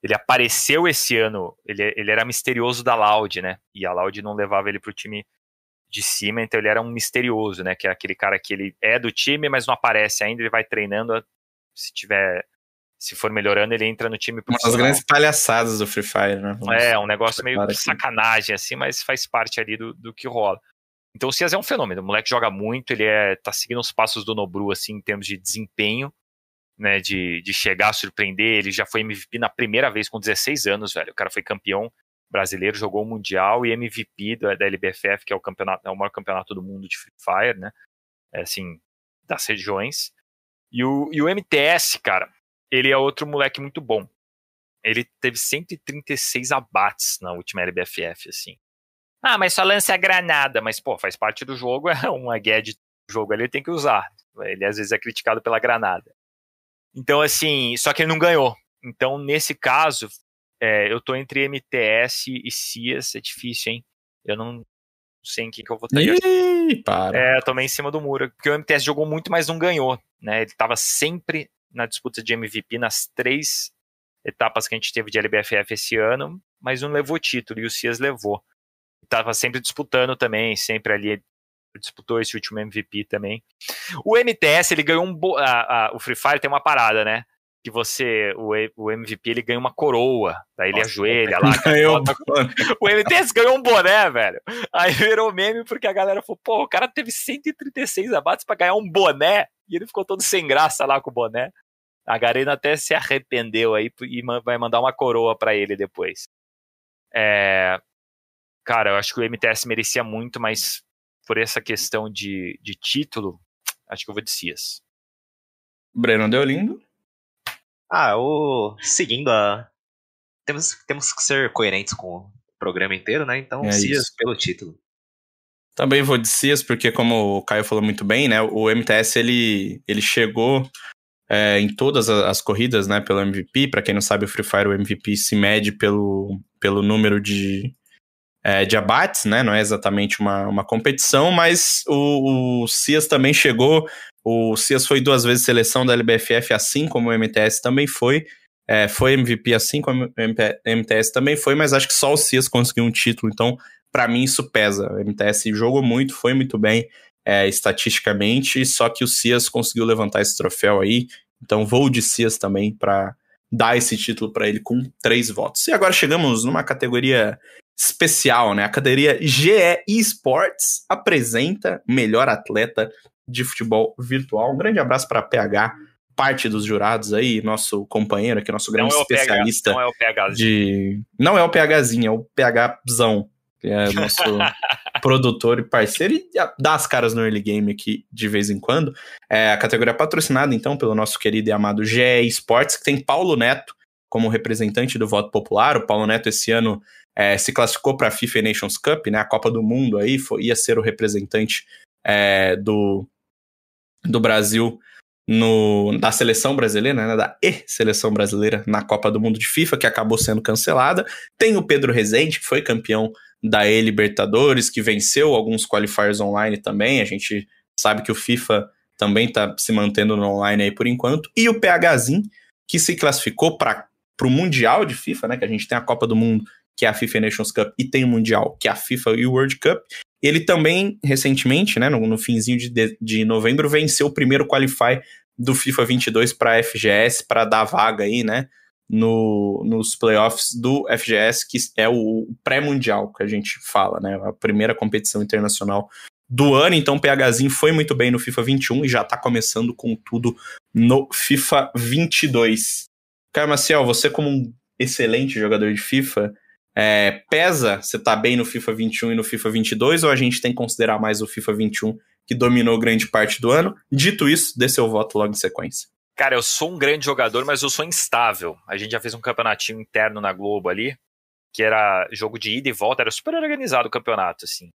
ele apareceu esse ano, ele, ele era misterioso da Loud, né? E a Loud não levava ele pro time de cima, então ele era um misterioso, né? Que é aquele cara que ele é do time, mas não aparece ainda, ele vai treinando, se tiver, se for melhorando, ele entra no time Uma das grandes palhaçadas do Free Fire, né? Vamos- É, um negócio meio de aqui. sacanagem, assim, mas faz parte ali do, do que rola. Então o Cias é um fenômeno, o moleque joga muito, ele é, tá seguindo os passos do Nobru, assim, em termos de desempenho, né, de, de chegar a surpreender, ele já foi MVP na primeira vez com 16 anos, velho, o cara foi campeão brasileiro, jogou o Mundial e MVP da, da LBFF, que é o campeonato, é o maior campeonato do mundo de Free Fire, né, é, assim, das regiões. E o, e o MTS, cara, ele é outro moleque muito bom. Ele teve 136 abates na última LBFF, assim. Ah, mas só lança granada. Mas, pô, faz parte do jogo, é uma gadget do jogo ali, ele tem que usar. Ele às vezes é criticado pela granada. Então, assim, só que ele não ganhou. Então, nesse caso, é, eu tô entre MTS e Cias, é difícil, hein? Eu não sei em quem que eu votaria. Ih, para. É, eu tomei em cima do muro. Porque o MTS jogou muito, mas não ganhou. Né? Ele estava sempre na disputa de MVP nas três etapas que a gente teve de LBFF esse ano, mas não levou título, e o Cias levou. Tava sempre disputando também, sempre ali disputou esse último MVP também. O MTS, ele ganhou um. Bo... A, a, o Free Fire tem uma parada, né? Que você, o, o MVP, ele ganha uma coroa. Daí ele Nossa, ajoelha lá. Ganhou. O MTS ganhou um boné, velho. Aí virou meme porque a galera falou: pô, o cara teve 136 abates pra ganhar um boné. E ele ficou todo sem graça lá com o boné. A Garena até se arrependeu aí e vai mandar uma coroa para ele depois. É, cara, eu acho que o MTS merecia muito, mas por essa questão de, de título, acho que eu vou de Cias. Breno Deolindo. Ah, o seguindo a. Temos, temos que ser coerentes com o programa inteiro, né? Então, É Cias isso. pelo título. Também vou de Cias, porque como o Caio falou muito bem, né? O MTS ele, ele chegou é, em todas as corridas, né? Pelo MVP. Para quem não sabe, o Free Fire, o MVP se mede pelo, pelo número de, é, de abates, né? Não é exatamente uma, uma competição, mas o, o Cias também chegou. O Cias foi duas vezes seleção da LBFF, assim como o MTS também foi. É, foi MVP assim como o MTS também foi, mas acho que só o Cias conseguiu um título, então para mim isso pesa. O MTS jogou muito, foi muito bem é, estatisticamente, só que o Cias conseguiu levantar esse troféu aí, então vou de Cias também para dar esse título para ele com três votos. E agora chegamos numa categoria especial, né? A categoria GE Esports apresenta melhor atleta de futebol virtual. Um grande abraço para PH, parte dos jurados aí, nosso companheiro aqui, nosso grande não é o PH, especialista não é o PH. de. Não é o PHzinho, é o PHzão, que é nosso produtor e parceiro, e dá as caras no early game aqui de vez em quando. É a categoria patrocinada, então, pelo nosso querido e amado GE Esports, que tem Paulo Neto como representante do voto popular. O Paulo Neto, esse ano, é, se classificou para a FIFA Nations Cup, né? A Copa do Mundo aí, foi, ia ser o representante é, do, do Brasil no, da seleção brasileira, né, da e-seleção brasileira na Copa do Mundo de FIFA, que acabou sendo cancelada. Tem o Pedro Rezende, que foi campeão da E-Libertadores, que venceu alguns qualifiers online também. A gente sabe que o FIFA também está se mantendo no online aí por enquanto. E o PHzinho, que se classificou para o Mundial de FIFA, né, que a gente tem a Copa do Mundo, que é a FIFA Nations Cup, e tem o Mundial, que é a FIFA e o World Cup. Ele também, recentemente, né, no, no finzinho de, de, novembro, venceu o primeiro qualify do FIFA 22 para FGS, para dar vaga aí, né, no, nos playoffs do FGS, que é o pré-mundial que a gente fala, né, a primeira competição internacional do ano. Então, o PHzinho foi muito bem no FIFA 21 e já tá começando com tudo no FIFA 22. Caio Maciel, você como um excelente jogador de FIFA, é, pesa você tá bem no FIFA 21 e no FIFA 22 ou a gente tem que considerar mais o FIFA 21 que dominou grande parte do ano? Dito isso, dê seu voto logo em sequência. Cara, eu sou um grande jogador, mas eu sou instável. A gente já fez um campeonatinho interno na Globo ali, que era jogo de ida e volta, era super organizado o campeonato, assim.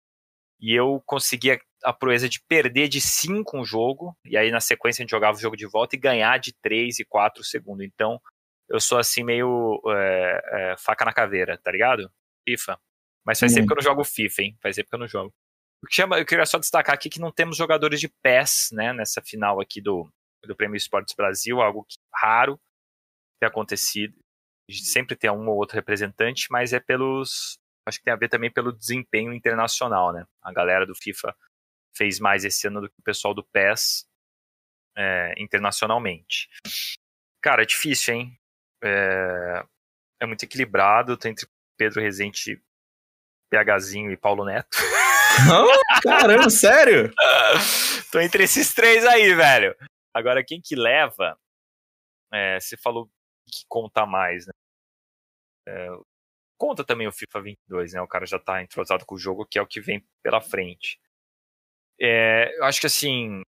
E eu conseguia a proeza de perder de 5 um jogo, e aí na sequência a gente jogava o jogo de volta e ganhar de 3 e 4 segundo. Então, eu sou assim meio é, é, faca na caveira, tá ligado? FIFA. Mas faz tempo que eu não jogo FIFA, hein? Faz tempo que eu não jogo. O que chama, eu queria só destacar aqui que não temos jogadores de PES, né, nessa final aqui do, do Prêmio Esportes Brasil, algo que, raro ter acontecido. Sempre tem um ou outro representante, mas é pelos. Acho que tem a ver também pelo desempenho internacional, né? A galera do FIFA fez mais esse ano do que o pessoal do PES é, internacionalmente. Cara, é difícil, hein? É, é muito equilibrado, tá entre Pedro Rezende, PHzinho e Paulo Neto. Oh, caramba, sério? Tô entre esses três aí, velho. Agora, quem que leva? É, você falou que conta mais, né? É, conta também o FIFA 22, né? O cara já tá entrosado com o jogo, que é o que vem pela frente. É, eu acho que assim.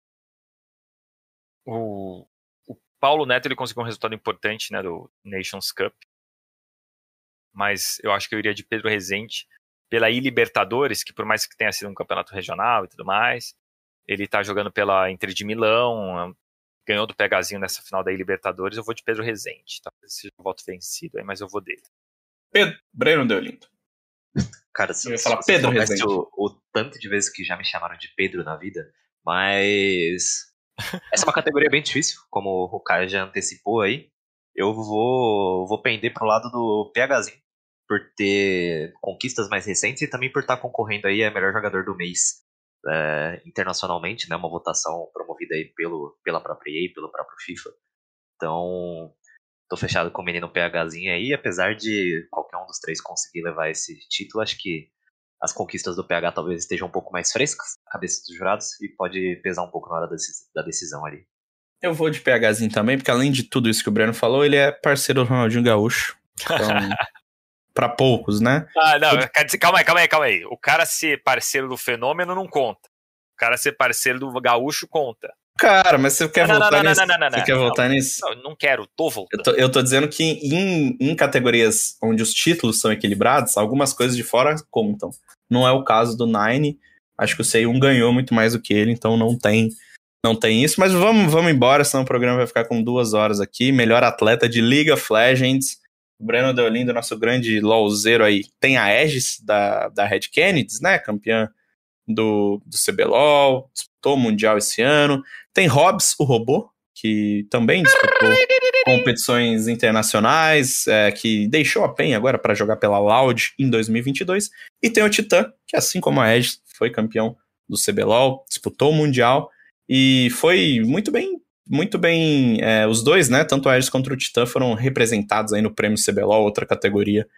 O, o Paulo Neto ele conseguiu um resultado importante, né? Do Nations Cup. Mas eu acho que eu iria de Pedro Rezende pela I-Libertadores, que por mais que tenha sido um campeonato regional e tudo mais, ele tá jogando pela Inter de Milão, ganhou do Pegazinho nessa final da I-Libertadores, eu vou de Pedro Rezende. Talvez seja um voto vencido aí, mas eu vou dele. Pedro, Breno deu lindo. Cara, se, Eu ia se falar você Pedro Rezende. o, o tanto de vezes que já me chamaram de Pedro na vida, mas. Essa é uma categoria bem difícil, como o Caio já antecipou aí. eu vou, vou pender pro lado do PHzinho, por ter conquistas mais recentes e também por estar concorrendo aí a melhor jogador do mês é, internacionalmente, né? Uma votação promovida aí pelo, pela própria EA, pelo próprio FIFA. Então, tô fechado com o menino PHzinho aí, apesar de qualquer um dos três conseguir levar esse título, acho que as conquistas do PH talvez estejam um pouco mais frescas na cabeça dos jurados e pode pesar um pouco na hora da decisão ali. Eu vou de PHzinho também, porque além de tudo isso que o Breno falou, ele é parceiro do Ronaldinho Gaúcho. Então, pra poucos, né? Ah, não, calma aí, calma aí, calma aí. O cara ser parceiro do fenômeno não conta. O cara ser parceiro do Gaúcho conta. Cara, mas você quer não, voltar não, nisso? Não, não, não, Você quer voltar nisso? Não, não quero, tô voltando. Eu tô, eu tô dizendo que em, em categorias onde os títulos são equilibrados, algumas coisas de fora contam. Não é o caso do Nine. Acho que o C1 ganhou muito mais do que ele, então não tem não tem isso. Mas vamos, vamos embora, senão o programa vai ficar com duas horas aqui. Melhor atleta de League of Legends. Breno Deolindo, nosso grande LOLzeiro aí, tem a Aegis da, da Red Kennedy, né? Campeã do, do CBLOL, disputou o Mundial esse ano. Tem Hobbs, o robô, que também disputou competições internacionais, é, que deixou a PEN agora para jogar pela Loud em 2022. E tem o Titã, que assim como a Aegis, foi campeão do CBLOL, disputou o Mundial e foi muito bem muito bem. É, os dois, né? Tanto a Ares quanto o Titã foram representados aí no prêmio CBLOL, outra categoria.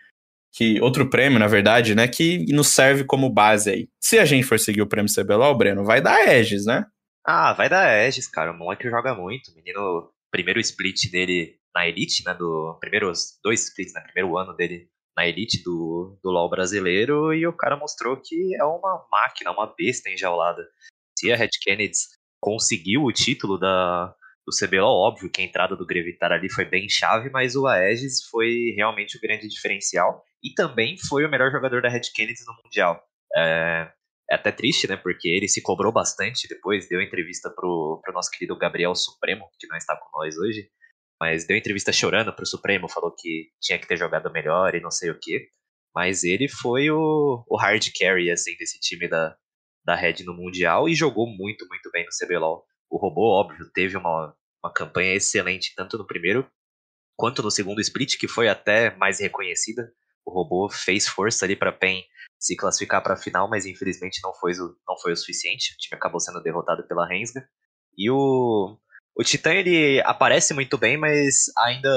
Que Outro prêmio, na verdade, né? Que nos serve como base aí. Se a gente for seguir o prêmio CBLOL, Breno, vai dar Aegis, né? Ah, vai dar Aegis, cara. O moleque joga muito. Menino, primeiro split dele na Elite, né? Do, primeiros dois splits, né? Primeiro ano dele na Elite do, do LoL brasileiro. E o cara mostrou que é uma máquina, uma besta enjaulada. Se a Red Kennedy conseguiu o título da, do CBLOL, óbvio que a entrada do Grevitar ali foi bem chave, mas o Aegis foi realmente o grande diferencial e também foi o melhor jogador da Red Kennedy no Mundial. É, é até triste, né, porque ele se cobrou bastante depois, deu entrevista pro, pro nosso querido Gabriel Supremo, que não está com nós hoje, mas deu entrevista chorando pro Supremo, falou que tinha que ter jogado melhor e não sei o que. Mas ele foi o, o hard carry, assim, desse time da, da Red no Mundial e jogou muito, muito bem no CBLOL. O robô, óbvio, teve uma, uma campanha excelente tanto no primeiro quanto no segundo split, que foi até mais reconhecida. O robô fez força ali para PEN se classificar para a final, mas infelizmente não foi, o, não foi o suficiente. O time acabou sendo derrotado pela Rensga. E o, o Titã ele aparece muito bem, mas ainda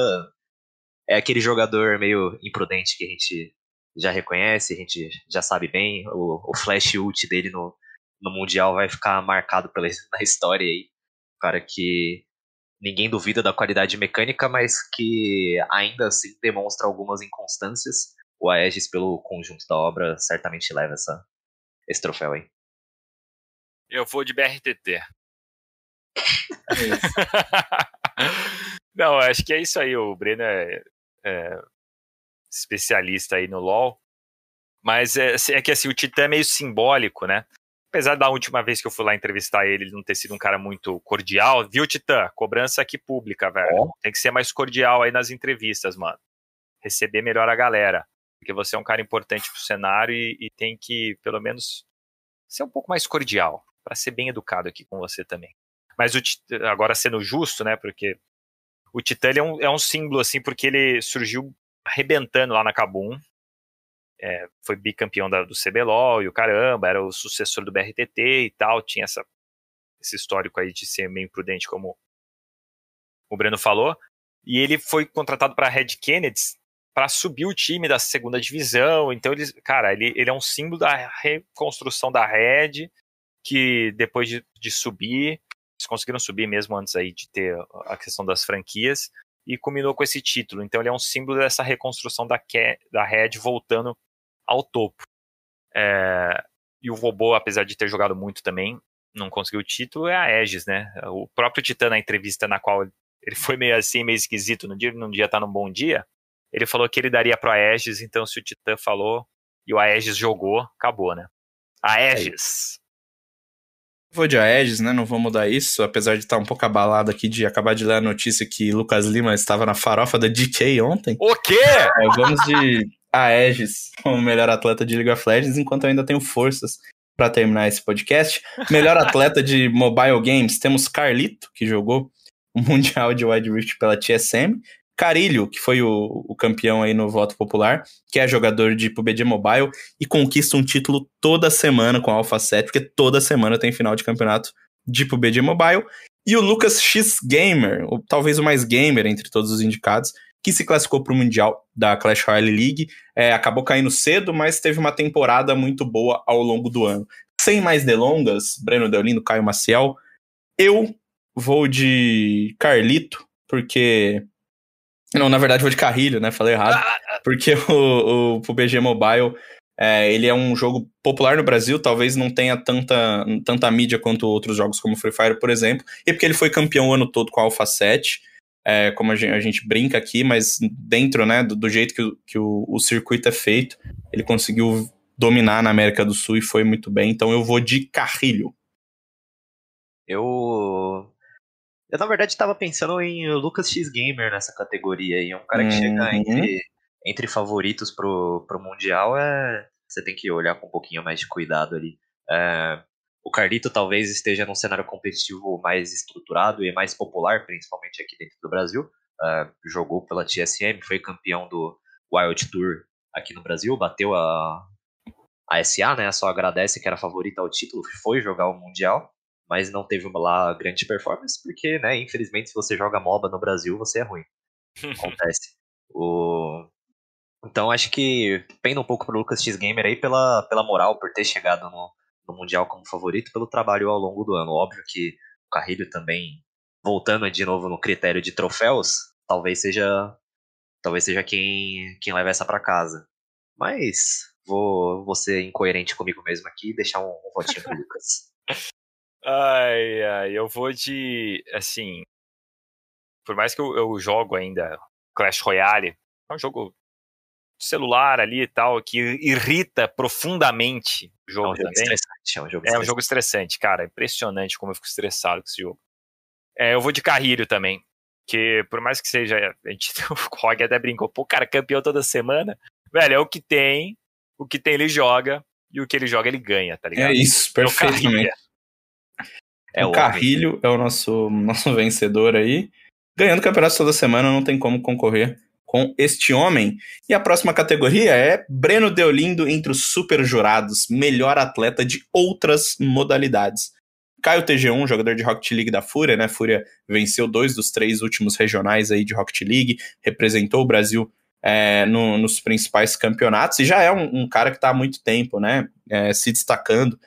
é aquele jogador meio imprudente que a gente já reconhece, a gente já sabe bem. O, o flash ult dele no, no Mundial vai ficar marcado pela, na história aí. Um cara que ninguém duvida da qualidade mecânica, mas que ainda assim demonstra algumas inconstâncias. O Aegis, pelo conjunto da obra, certamente leva essa, esse troféu aí. Eu vou de BRTT. Não, acho que é isso aí. O Breno é, é especialista aí no LoL. Mas é, é que assim, o Titã é meio simbólico, né? Apesar da última vez que eu fui lá entrevistar ele, ele não ter sido um cara muito cordial, viu, Titã? Cobrança aqui pública, velho. Tem que ser mais cordial aí nas entrevistas, mano. Receber melhor a galera. Porque você é um cara importante pro cenário e, e tem que, pelo menos, ser um pouco mais cordial. para ser bem educado aqui com você também. Mas o Titã, agora sendo justo, né? Porque o Titã é um, é um símbolo, assim, porque ele surgiu arrebentando lá na Kabum. É, foi bicampeão da, do CBLOL e o caramba, era o sucessor do BRTT e tal, tinha essa, esse histórico aí de ser meio imprudente, como o Breno falou. E ele foi contratado para a Red Kennedy para subir o time da segunda divisão. Então, ele, cara, ele, ele é um símbolo da reconstrução da Red, que depois de, de subir, eles conseguiram subir mesmo antes aí de ter a questão das franquias, e culminou com esse título. Então ele é um símbolo dessa reconstrução da, da Red voltando ao topo. É, e o robô, apesar de ter jogado muito também, não conseguiu o título, é a Aegis, né? O próprio Titã, na entrevista na qual ele foi meio assim, meio esquisito no dia, num dia tá num bom dia, ele falou que ele daria pro Aegis, então se o Titã falou e o Aegis jogou, acabou, né? Aegis. Vou de Aegis, né? Não vou mudar isso, apesar de estar um pouco abalado aqui de acabar de ler a notícia que Lucas Lima estava na farofa da DK ontem. O quê? É, vamos de Aegis como melhor atleta de League of Legends, enquanto eu ainda tenho forças para terminar esse podcast. Melhor atleta de mobile games, temos Carlito, que jogou o Mundial de Wide Rift pela TSM, Carilho, que foi o, o, campeão aí no voto popular, que é jogador de PUBG Mobile e conquista um título toda semana com a Alpha 7, porque toda semana tem final de campeonato de PUBG Mobile. E o Lucas X Gamer, o, talvez o mais gamer entre todos os indicados, que se classificou para o Mundial da Clash Royale League. É, acabou caindo cedo, mas teve uma temporada muito boa ao longo do ano. Sem mais delongas, Breno Deolindo, Caio Maciel, eu vou de Carlito, porque não, na verdade vou de Carrilho, né? Falei errado. Porque o, o PUBG Mobile, é, ele é um jogo popular no Brasil, talvez não tenha tanta, tanta mídia quanto outros jogos como Free Fire, por exemplo. E porque ele foi campeão o ano todo com a Alpha 7, é, como a gente, a gente, brinca aqui, mas dentro, né, do, do jeito que, o, que o, o circuito é feito, ele conseguiu dominar na América do Sul e foi muito bem. Então eu vou de Carrilho. Eu eu, na verdade, estava pensando em Lucas X Gamer nessa categoria aí. Um cara que uhum. chega entre, entre favoritos pro, pro Mundial. É, você tem que olhar com um pouquinho mais de cuidado ali. É, o Carlito talvez esteja num cenário competitivo mais estruturado e mais popular, principalmente aqui dentro do Brasil. É, jogou pela TSM, foi campeão do Wild Tour aqui no Brasil, bateu a, a SA, né? Só agradece que era favorita ao título, foi jogar o Mundial mas não teve lá grande performance, porque, né, infelizmente, se você joga MOBA no Brasil, você é ruim. Acontece. o... Então acho que pena um pouco pro Lucas X Gamer aí pela, pela moral, por ter chegado no, no Mundial como favorito, pelo trabalho ao longo do ano. Óbvio que o Carrilho também, voltando de novo no critério de troféus, talvez seja talvez seja quem, quem leva essa para casa. Mas vou, vou ser incoerente comigo mesmo aqui e deixar um, um votinho pro Lucas. Ai, ai, eu vou de. Assim. Por mais que eu, eu jogo ainda Clash Royale, é um jogo celular ali e tal, que irrita profundamente jogo, é um jogo também. Estressante, é um jogo, é um jogo estressante, cara. Impressionante como eu fico estressado com esse jogo. É, eu vou de Carrilho também. Que por mais que seja. A gente, o Rog até brincou, pô, cara, campeão toda semana. Velho, é o que tem. O que tem ele joga. E o que ele joga ele ganha, tá ligado? É isso, perfeitamente. É o Carrilho é o nosso, nosso vencedor aí. Ganhando campeonato toda semana, não tem como concorrer com este homem. E a próxima categoria é Breno Deolindo entre os super jurados, melhor atleta de outras modalidades. Caio TG1, jogador de Rocket League da Fúria, né? Fúria venceu dois dos três últimos regionais aí de Rocket League, representou o Brasil é, no, nos principais campeonatos e já é um, um cara que está há muito tempo, né? É, se destacando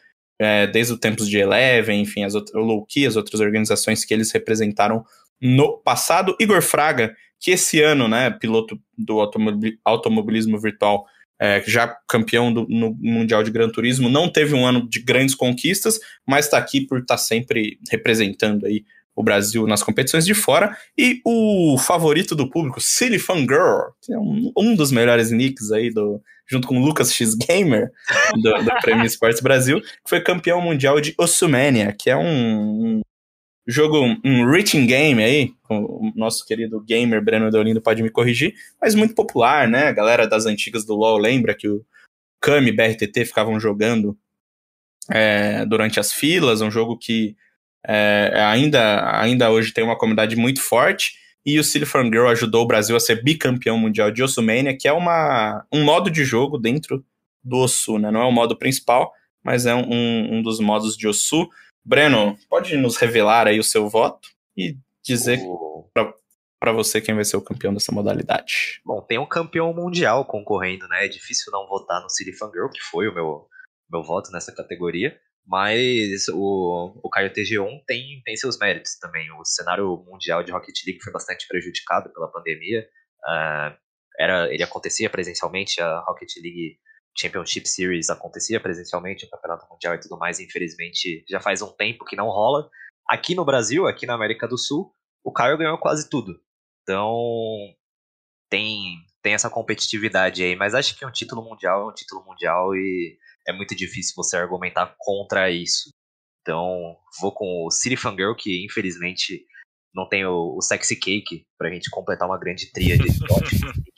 é, desde os tempos de Eleven, enfim, as outras, o Lowkey, as outras organizações que eles representaram no passado. Igor Fraga, que esse ano, né, piloto do automobilismo virtual, é, já campeão do, no Mundial de Gran Turismo, não teve um ano de grandes conquistas, mas está aqui por estar tá sempre representando aí o Brasil nas competições de fora. E o favorito do público, Silly Fangirl, que é um, um dos melhores nicks aí do, junto com o Lucas X Gamer, do, do Prêmio Esportes Brasil, que foi campeão mundial de Ossumania, que é um jogo, um reaching game aí, o nosso querido gamer Breno Deolindo pode me corrigir, mas muito popular, né? A galera das antigas do LoL lembra que o Kami e BRTT ficavam jogando é, durante as filas, um jogo que é, ainda, ainda hoje tem uma comunidade muito forte, e o Silicon Girl ajudou o Brasil a ser bicampeão mundial de Ossumania, que é uma, um modo de jogo dentro do Ossu, né? Não é o modo principal, mas é um, um dos modos de Ossu. Breno, pode nos revelar aí o seu voto e dizer o... para você quem vai ser o campeão dessa modalidade? Bom, tem um campeão mundial concorrendo, né? É difícil não votar no City Girl, que foi o meu, meu voto nessa categoria. Mas o, o Caio TG1 tem, tem seus méritos também. O cenário mundial de Rocket League foi bastante prejudicado pela pandemia. Uh, era, ele acontecia presencialmente, a Rocket League Championship Series acontecia presencialmente, o Campeonato Mundial e tudo mais. Infelizmente, já faz um tempo que não rola. Aqui no Brasil, aqui na América do Sul, o Caio ganhou quase tudo. Então, tem, tem essa competitividade aí. Mas acho que um título mundial é um título mundial e é muito difícil você argumentar contra isso. Então, vou com o City Fangirl, que infelizmente não tem o, o Sexy Cake pra gente completar uma grande tria de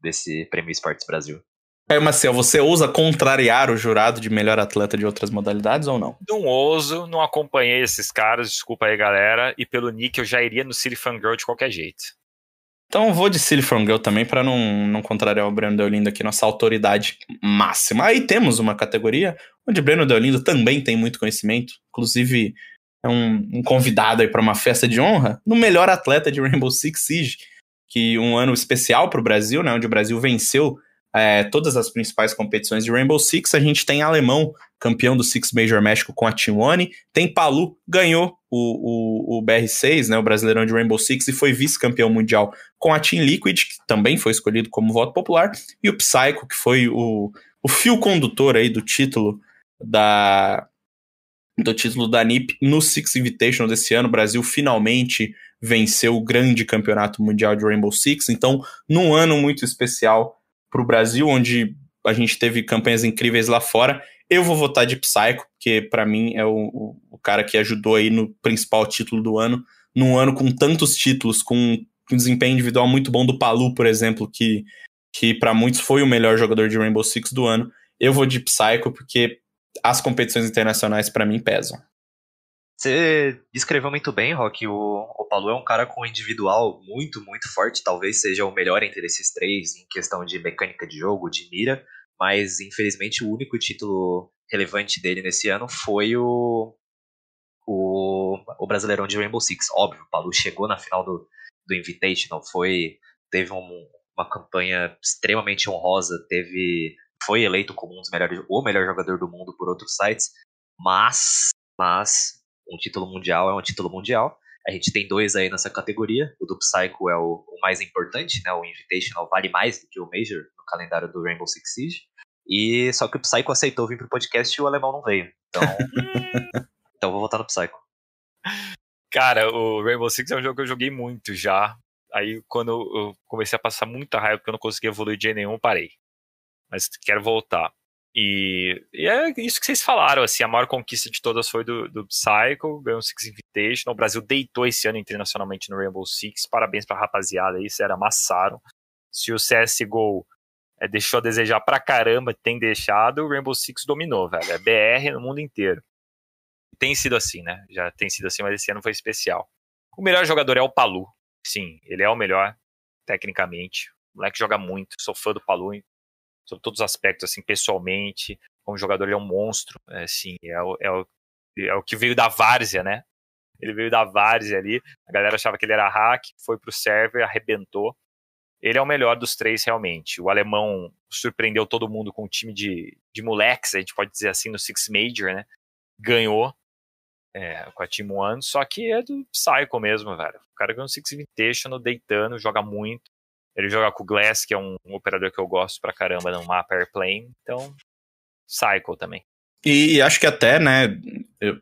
desse Prêmio Esportes Brasil. É, Marcel, você ousa contrariar o jurado de melhor atleta de outras modalidades ou não? Não ouso, não acompanhei esses caras, desculpa aí, galera. E pelo nick eu já iria no City Fangirl de qualquer jeito. Então vou de Silly From Girl também para não, não contrariar o Breno Deolindo aqui, nossa autoridade máxima. Aí temos uma categoria onde Breno Deolindo também tem muito conhecimento, inclusive é um, um convidado aí para uma festa de honra no melhor atleta de Rainbow Six Siege, que um ano especial para o Brasil, né, onde o Brasil venceu é, todas as principais competições de Rainbow Six. A gente tem alemão, campeão do Six Major México com a Team One, tem Palu, ganhou o, o, o BR6, né, o Brasileirão de Rainbow Six, e foi vice-campeão mundial com a Team Liquid, que também foi escolhido como voto popular, e o Psycho, que foi o, o fio condutor aí do título da do título da NIP no Six Invitational desse ano. O Brasil finalmente venceu o grande campeonato mundial de Rainbow Six. Então, num ano muito especial para o Brasil, onde a gente teve campanhas incríveis lá fora, eu vou votar de Psycho, que para mim é o, o, o, cara que ajudou aí no principal título do ano. Num ano com tantos títulos, com um desempenho individual muito bom do Palu, por exemplo, que, que para muitos foi o melhor jogador de Rainbow Six do ano. Eu vou de Psycho, porque as competições internacionais para mim pesam. Você descreveu muito bem, Rock. O, o Palu é um cara com um individual muito, muito forte. Talvez seja o melhor entre esses três em questão de mecânica de jogo, de mira. Mas, infelizmente, o único título relevante dele nesse ano foi o, o, o Brasileirão de Rainbow Six. Óbvio, o Palu chegou na final do, do Invitational, foi, teve um, uma campanha extremamente honrosa, teve foi eleito como um dos melhores, o melhor jogador do mundo por outros sites, mas, mas um título mundial é um título mundial. A gente tem dois aí nessa categoria. O do Psycho é o, o mais importante, né? O Invitational vale mais do que o Major no calendário do Rainbow Six Siege. E só que o Psycho aceitou vir pro podcast e o alemão não veio. Então, então vou votar no Psycho. Cara, o Rainbow Six é um jogo que eu joguei muito já. Aí quando eu comecei a passar muita raiva porque eu não conseguia evoluir de nenhum, parei mas quero voltar. E, e, é isso que vocês falaram, assim, a maior conquista de todas foi do, do Psycho, ganhou o Six Invitation, o Brasil deitou esse ano internacionalmente no Rainbow Six, parabéns pra rapaziada aí, sério, amassaram. Se o CSGO é, deixou a desejar pra caramba, tem deixado, o Rainbow Six dominou, velho, é BR no mundo inteiro. Tem sido assim, né, já tem sido assim, mas esse ano foi especial. O melhor jogador é o Palu, sim, ele é o melhor, tecnicamente, o moleque joga muito, sou fã do Palu, sobre todos os aspectos, assim, pessoalmente. Como jogador, ele é um monstro, é, assim, é o, é, o, é o que veio da várzea, né? Ele veio da várzea ali, a galera achava que ele era hack, foi pro server, arrebentou. Ele é o melhor dos três, realmente. O alemão surpreendeu todo mundo com um time de, de moleques, a gente pode dizer assim, no Six Major, né? Ganhou é, com a Team One, só que é do Psycho mesmo, velho. O cara ganhou Six Invitational, deitando, joga muito. Ele joga com o Glass, que é um, um operador que eu gosto pra caramba no mapa Airplane. Então, Cycle também. E acho que até, né, eu,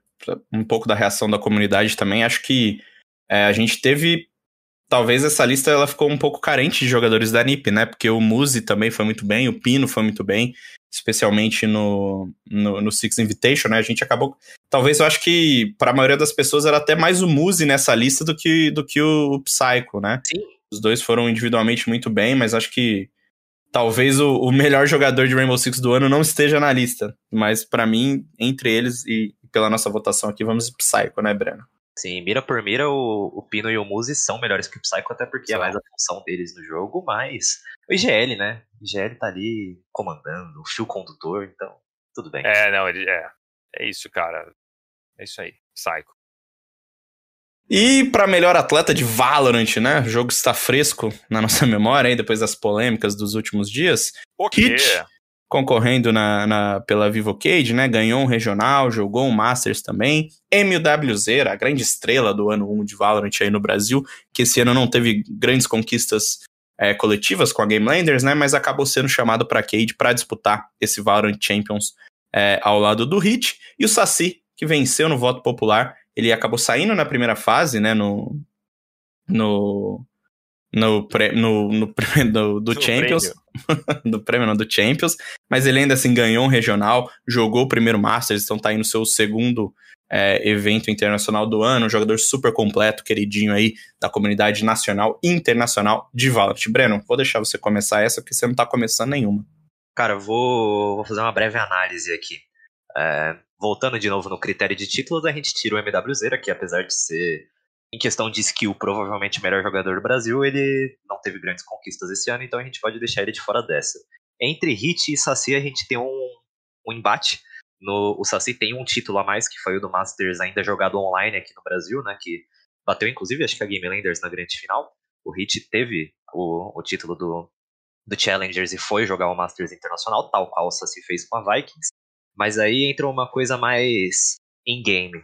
um pouco da reação da comunidade também, acho que é, a gente teve. Talvez essa lista ela ficou um pouco carente de jogadores da NiP, né? Porque o Muzi também foi muito bem, o Pino foi muito bem, especialmente no, no, no Six Invitation, né? A gente acabou. Talvez eu acho que para a maioria das pessoas era até mais o Muzi nessa lista do que, do que o Psycho, né? Sim, os dois foram individualmente muito bem, mas acho que talvez o, o melhor jogador de Rainbow Six do ano não esteja na lista. Mas para mim, entre eles e pela nossa votação aqui, vamos Psycho, né, Breno? Sim, mira por mira, o, o Pino e o Muzi são melhores que o Psycho, até porque é mais a função deles no jogo, mas o IGL, né? O IGL tá ali comandando, o fio condutor, então tudo bem. É, não, ele é. É isso, cara. É isso aí. Psycho. E para melhor atleta de Valorant, né? O jogo está fresco na nossa memória aí, depois das polêmicas dos últimos dias. O quê? Hit, concorrendo na, na, pela Vivocade, né? Ganhou um regional, jogou um Masters também. MWZ, a grande estrela do ano 1 de Valorant aí no Brasil, que esse ano não teve grandes conquistas é, coletivas com a Game Landers, né? Mas acabou sendo chamado para Cade para disputar esse Valorant Champions é, ao lado do Hit. E o Saci, que venceu no voto popular ele acabou saindo na primeira fase, né, no no no, no, no, no do Champions, do prêmio não, do Champions, mas ele ainda assim ganhou um regional, jogou o primeiro Masters, então tá aí no seu segundo é, evento internacional do ano, um jogador super completo, queridinho aí da comunidade nacional e internacional de Valorant. Breno, vou deixar você começar essa, porque você não tá começando nenhuma. Cara, vou, vou fazer uma breve análise aqui. É, voltando de novo no critério de títulos, a gente tira o MWZ, que apesar de ser em questão de skill, provavelmente o melhor jogador do Brasil, ele não teve grandes conquistas esse ano, então a gente pode deixar ele de fora dessa. Entre Hit e Saci, a gente tem um, um embate. No, o Saci tem um título a mais, que foi o do Masters ainda jogado online aqui no Brasil, né? Que bateu, inclusive, acho que a Game Landers na grande final. O Hit teve o, o título do, do Challengers e foi jogar o Masters Internacional, tal qual o Saci fez com a Vikings. Mas aí entra uma coisa mais in-game.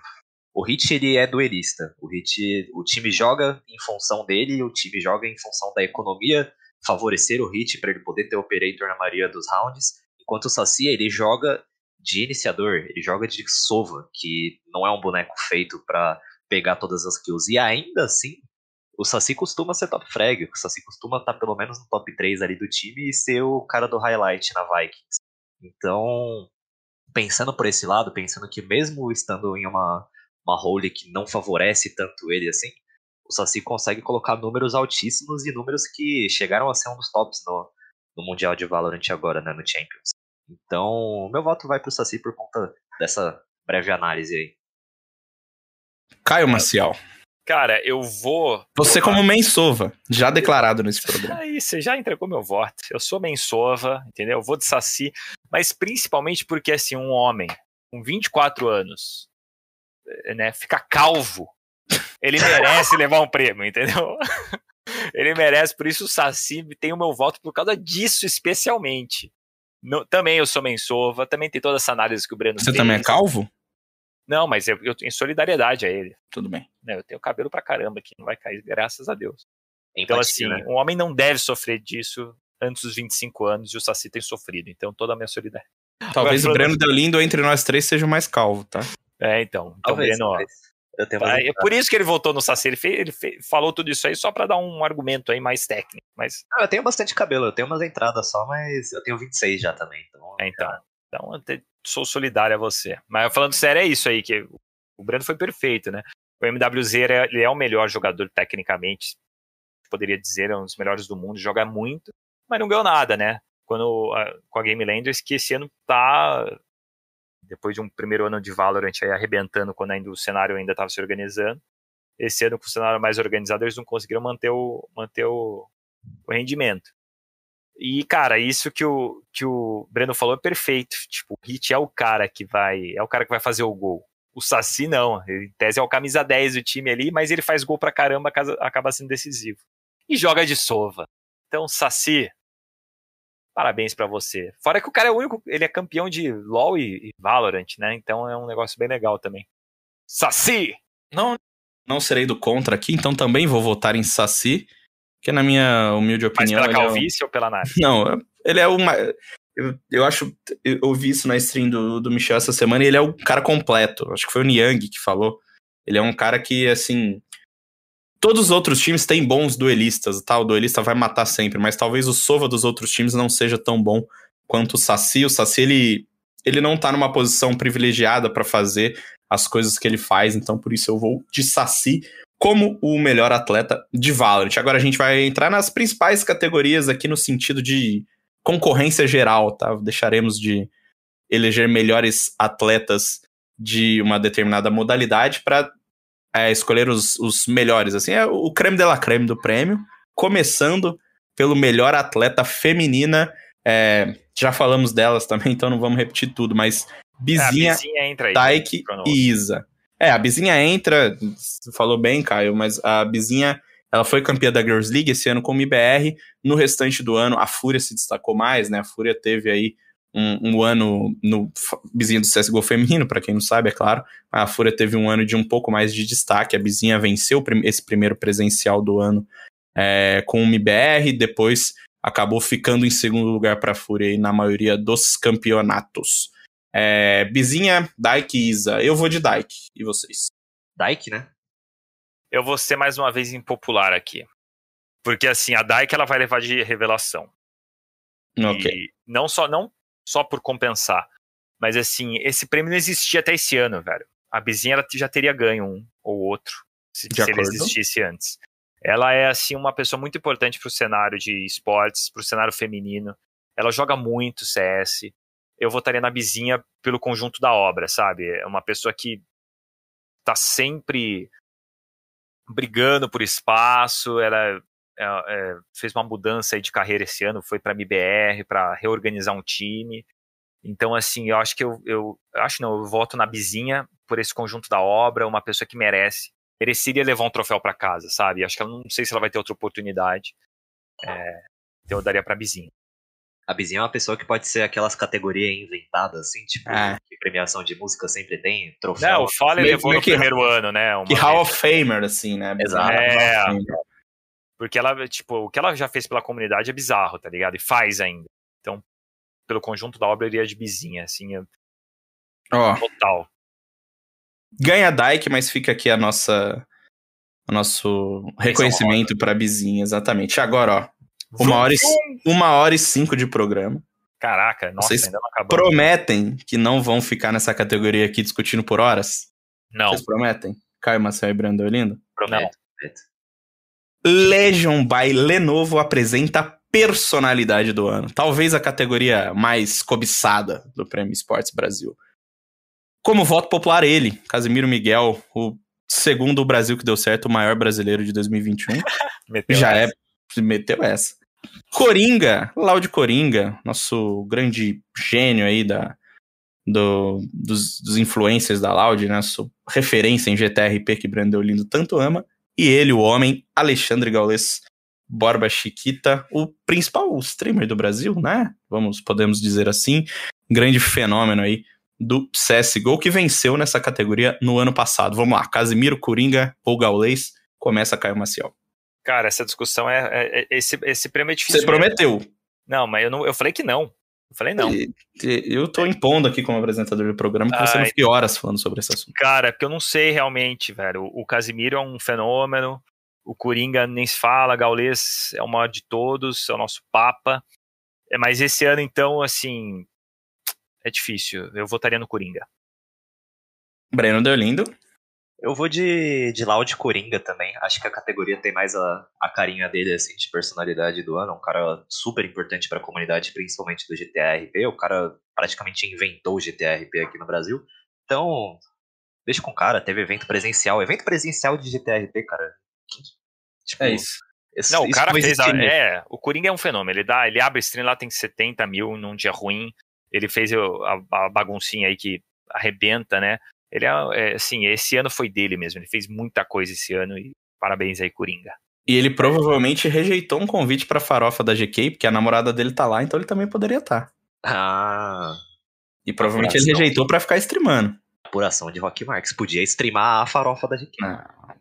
O Hit ele é duelista. O Hit, o time joga em função dele, o time joga em função da economia favorecer o Hit para ele poder ter operator na maioria dos rounds, enquanto o Saci ele joga de iniciador, ele joga de Sova, que não é um boneco feito para pegar todas as kills. E ainda assim, o Saci costuma ser top frag, o Saci costuma estar tá pelo menos no top 3 ali do time e ser o cara do highlight na Vikings. Então, pensando por esse lado, pensando que mesmo estando em uma uma role que não favorece tanto ele assim, o Saci consegue colocar números altíssimos e números que chegaram a ser um dos tops no, no Mundial de Valorant agora, né, no Champions. Então, meu voto vai pro Saci por conta dessa breve análise aí. Caio Maciel. Cara, eu vou. Você, como Mensova, já declarado nesse programa. Aí, você já entregou meu voto. Eu sou Mensova, entendeu? Eu vou de Saci, mas principalmente porque, assim, um homem com 24 anos, né, fica calvo, ele merece levar um prêmio, entendeu? ele merece, por isso o Saci tem o meu voto por causa disso, especialmente. No, também eu sou Mensova, também tem toda essa análise que o Breno Você fez. também é calvo? Não, mas eu, eu em solidariedade a ele. Tudo bem. Né, eu tenho cabelo pra caramba que não vai cair, graças a Deus. Então, Empatia, assim, né? um homem não deve sofrer disso antes dos 25 anos e o Saci tem sofrido. Então, toda a minha solidariedade. Talvez Agora, o Breno Deolindo entre nós três seja o mais calvo, tá? É, então. Então, Talvez, Breno, ó, mas eu tenho mais É por isso que ele votou no Saci. Ele, fez, ele fez- falou tudo isso aí só pra dar um argumento aí mais técnico. Mas, Ah, eu tenho bastante cabelo, eu tenho umas entradas só, mas eu tenho 26 já também. Então, é, então. Então, sou solidário a você. Mas falando sério, é isso aí, que o Breno foi perfeito, né? O MWZ, ele é- o melhor jogador tecnicamente, poderia dizer, é um dos melhores do mundo, joga muito, mas não ganhou nada, né? Quando, com a Game Landers, que esse ano tá, depois de um primeiro ano de Valorant aí arrebentando, quando ainda o cenário ainda estava se organizando, esse ano com o cenário mais organizado, eles não conseguiram manter o, manter o, o rendimento. E, cara, isso que o, que o Breno falou é perfeito. Tipo, o Hit é o cara que vai. É o cara que vai fazer o gol. O Saci não. Ele, em tese é o camisa 10 do time ali, mas ele faz gol pra caramba, acaba sendo decisivo. E joga de sova. Então, Saci, parabéns pra você. Fora que o cara é o único. Ele é campeão de LoL e, e Valorant, né? Então é um negócio bem legal também. Saci! Não, não serei do contra aqui, então também vou votar em Saci, que na minha humilde Mas opinião. pela ele é um- calvície ou pela nave? Não, ele é uma. Eu, eu acho. Eu ouvi isso na stream do, do Michel essa semana e ele é o cara completo. Acho que foi o Niang que falou. Ele é um cara que, assim. Todos os outros times têm bons duelistas, tá? O duelista vai matar sempre, mas talvez o Sova dos outros times não seja tão bom quanto o Saci. O Saci, ele, ele não tá numa posição privilegiada pra fazer as coisas que ele faz, então por isso eu vou de Saci como o melhor atleta de Valorant. Agora a gente vai entrar nas principais categorias aqui no sentido de concorrência geral, tá? Deixaremos de eleger melhores atletas de uma determinada modalidade para escolher os, os melhores. Assim, é o creme de la creme do prêmio, começando pelo melhor atleta feminina. É, já falamos delas também, então não vamos repetir tudo, mas É, Bizinha, a Bizinha. Taik e Isa. É, a Bizinha entra, falou bem, Caio, mas a Bizinha, ela foi campeã da Girls League esse ano com o IBR. No restante do ano, a Fúria se destacou mais, né? A Fúria teve aí um, um ano no Bizinha do CSGO feminino, pra quem não sabe, é claro. A Fúria teve um ano de um pouco mais de destaque. A Bizinha venceu esse primeiro presencial do ano é, com o IBR, depois acabou ficando em segundo lugar pra Fúria aí na maioria dos campeonatos. É, Bizinha, Daik e Isa. Eu vou de Daik. E vocês? Dyke, né? Eu vou ser mais uma vez impopular aqui. Porque assim, a Dyke ela vai levar de revelação. Ok. E não só não só por compensar, mas assim, esse prêmio não existia até esse ano, velho. A Bizinha ela já teria ganho um ou outro se, se ele existisse antes. Ela é assim uma pessoa muito importante pro cenário de esportes, pro cenário feminino. Ela joga muito CS. Eu votaria na Bizinha pelo conjunto da obra, sabe? É uma pessoa que tá sempre brigando por espaço, ela é, é, fez uma mudança de carreira esse ano, foi para a MBR para reorganizar um time. Então, assim, eu acho que eu, eu, eu, acho não, eu voto na Bizinha por esse conjunto da obra, uma pessoa que merece, mereceria levar um troféu para casa, sabe? Acho que ela não sei se ela vai ter outra oportunidade. É, então eu daria pra Bizinha. A Bizinha é uma pessoa que pode ser aquelas categorias inventadas, assim, tipo, É. que premiação de música sempre tem, troféu. Não, o Meio- levou no que- primeiro ano, né? uma Que Hall of Famer, assim, né? Exato. É. Porque ela, tipo, o que ela já fez pela comunidade é bizarro, tá ligado? E faz ainda. Então, pelo conjunto da obra, eu iria de Bizinha, assim, é Ó, total. ganha Dyke, mas fica aqui a nossa. O nosso reconhecimento pra Bizinha, exatamente. Agora, ó, uma hora, e, uma hora e cinco de programa. Caraca, nossa, Vocês ainda não acabou. Prometem que não vão ficar nessa categoria aqui discutindo por horas? Não, Vocês prometem? Caio Marcel e Brando Olindo? Prometo. Legion by Lenovo apresenta a personalidade do ano. Talvez a categoria mais cobiçada do Prêmio Esportes Brasil. Como voto popular, ele, Casimiro Miguel, o segundo Brasil que deu certo, o maior brasileiro de 2021. meteu Já essa. é, meteu essa. Coringa, Laude Coringa, nosso grande gênio aí da, do, dos, dos influencers da Loud, né? Sua referência em GTRP que Brandon Lindo tanto ama. E ele, o homem, Alexandre Gaules Borba Chiquita, o principal streamer do Brasil, né? Vamos, podemos dizer assim. Grande fenômeno aí do CSGO, que venceu nessa categoria no ano passado. Vamos lá, Casimiro, Coringa ou Gaules? Começa Caio Maciel. Cara, essa discussão é. é- é- esse, esse prêmio é difícil. Você mesmo. prometeu. Não, mas eu, não, eu falei que não. Eu falei não. Eu tô impondo aqui como apresentador do programa que você não Ai. fique horas falando sobre esse assunto. Cara, porque eu não sei realmente, velho. O, Casimiro é um fenômeno. O Coringa nem se fala. Gaules é o maior de todos. É o nosso Papa. É, mas esse ano, então, assim. É difícil. Eu votaria no Coringa. Breno Deolindo. Eu vou de, de Loud Coringa também. Acho que a categoria tem mais a, a carinha dele, assim, de personalidade do ano. Um cara super importante pra comunidade, principalmente do GTRP. O cara praticamente inventou o GTRP aqui no Brasil. Então, deixa com o cara. Teve evento presencial. Evento presencial de GTRP, cara. Tipo, esse- Não, o isso cara fez. A, é, o Coringa é um fenômeno. Ele, dá, ele abre stream lá, tem 70 mil num dia ruim. Ele fez a, a baguncinha aí que arrebenta, né? Ele é, é, assim, esse ano foi dele mesmo. Ele fez muita coisa esse ano e parabéns aí, Coringa. E ele provavelmente rejeitou um convite pra farofa da GK, porque a namorada dele tá lá, então ele também poderia estar. Ah, E provavelmente ele rejeitou pra ficar streamando. apuração de Rock Marks. Podia streamar a farofa da GQ. Ah,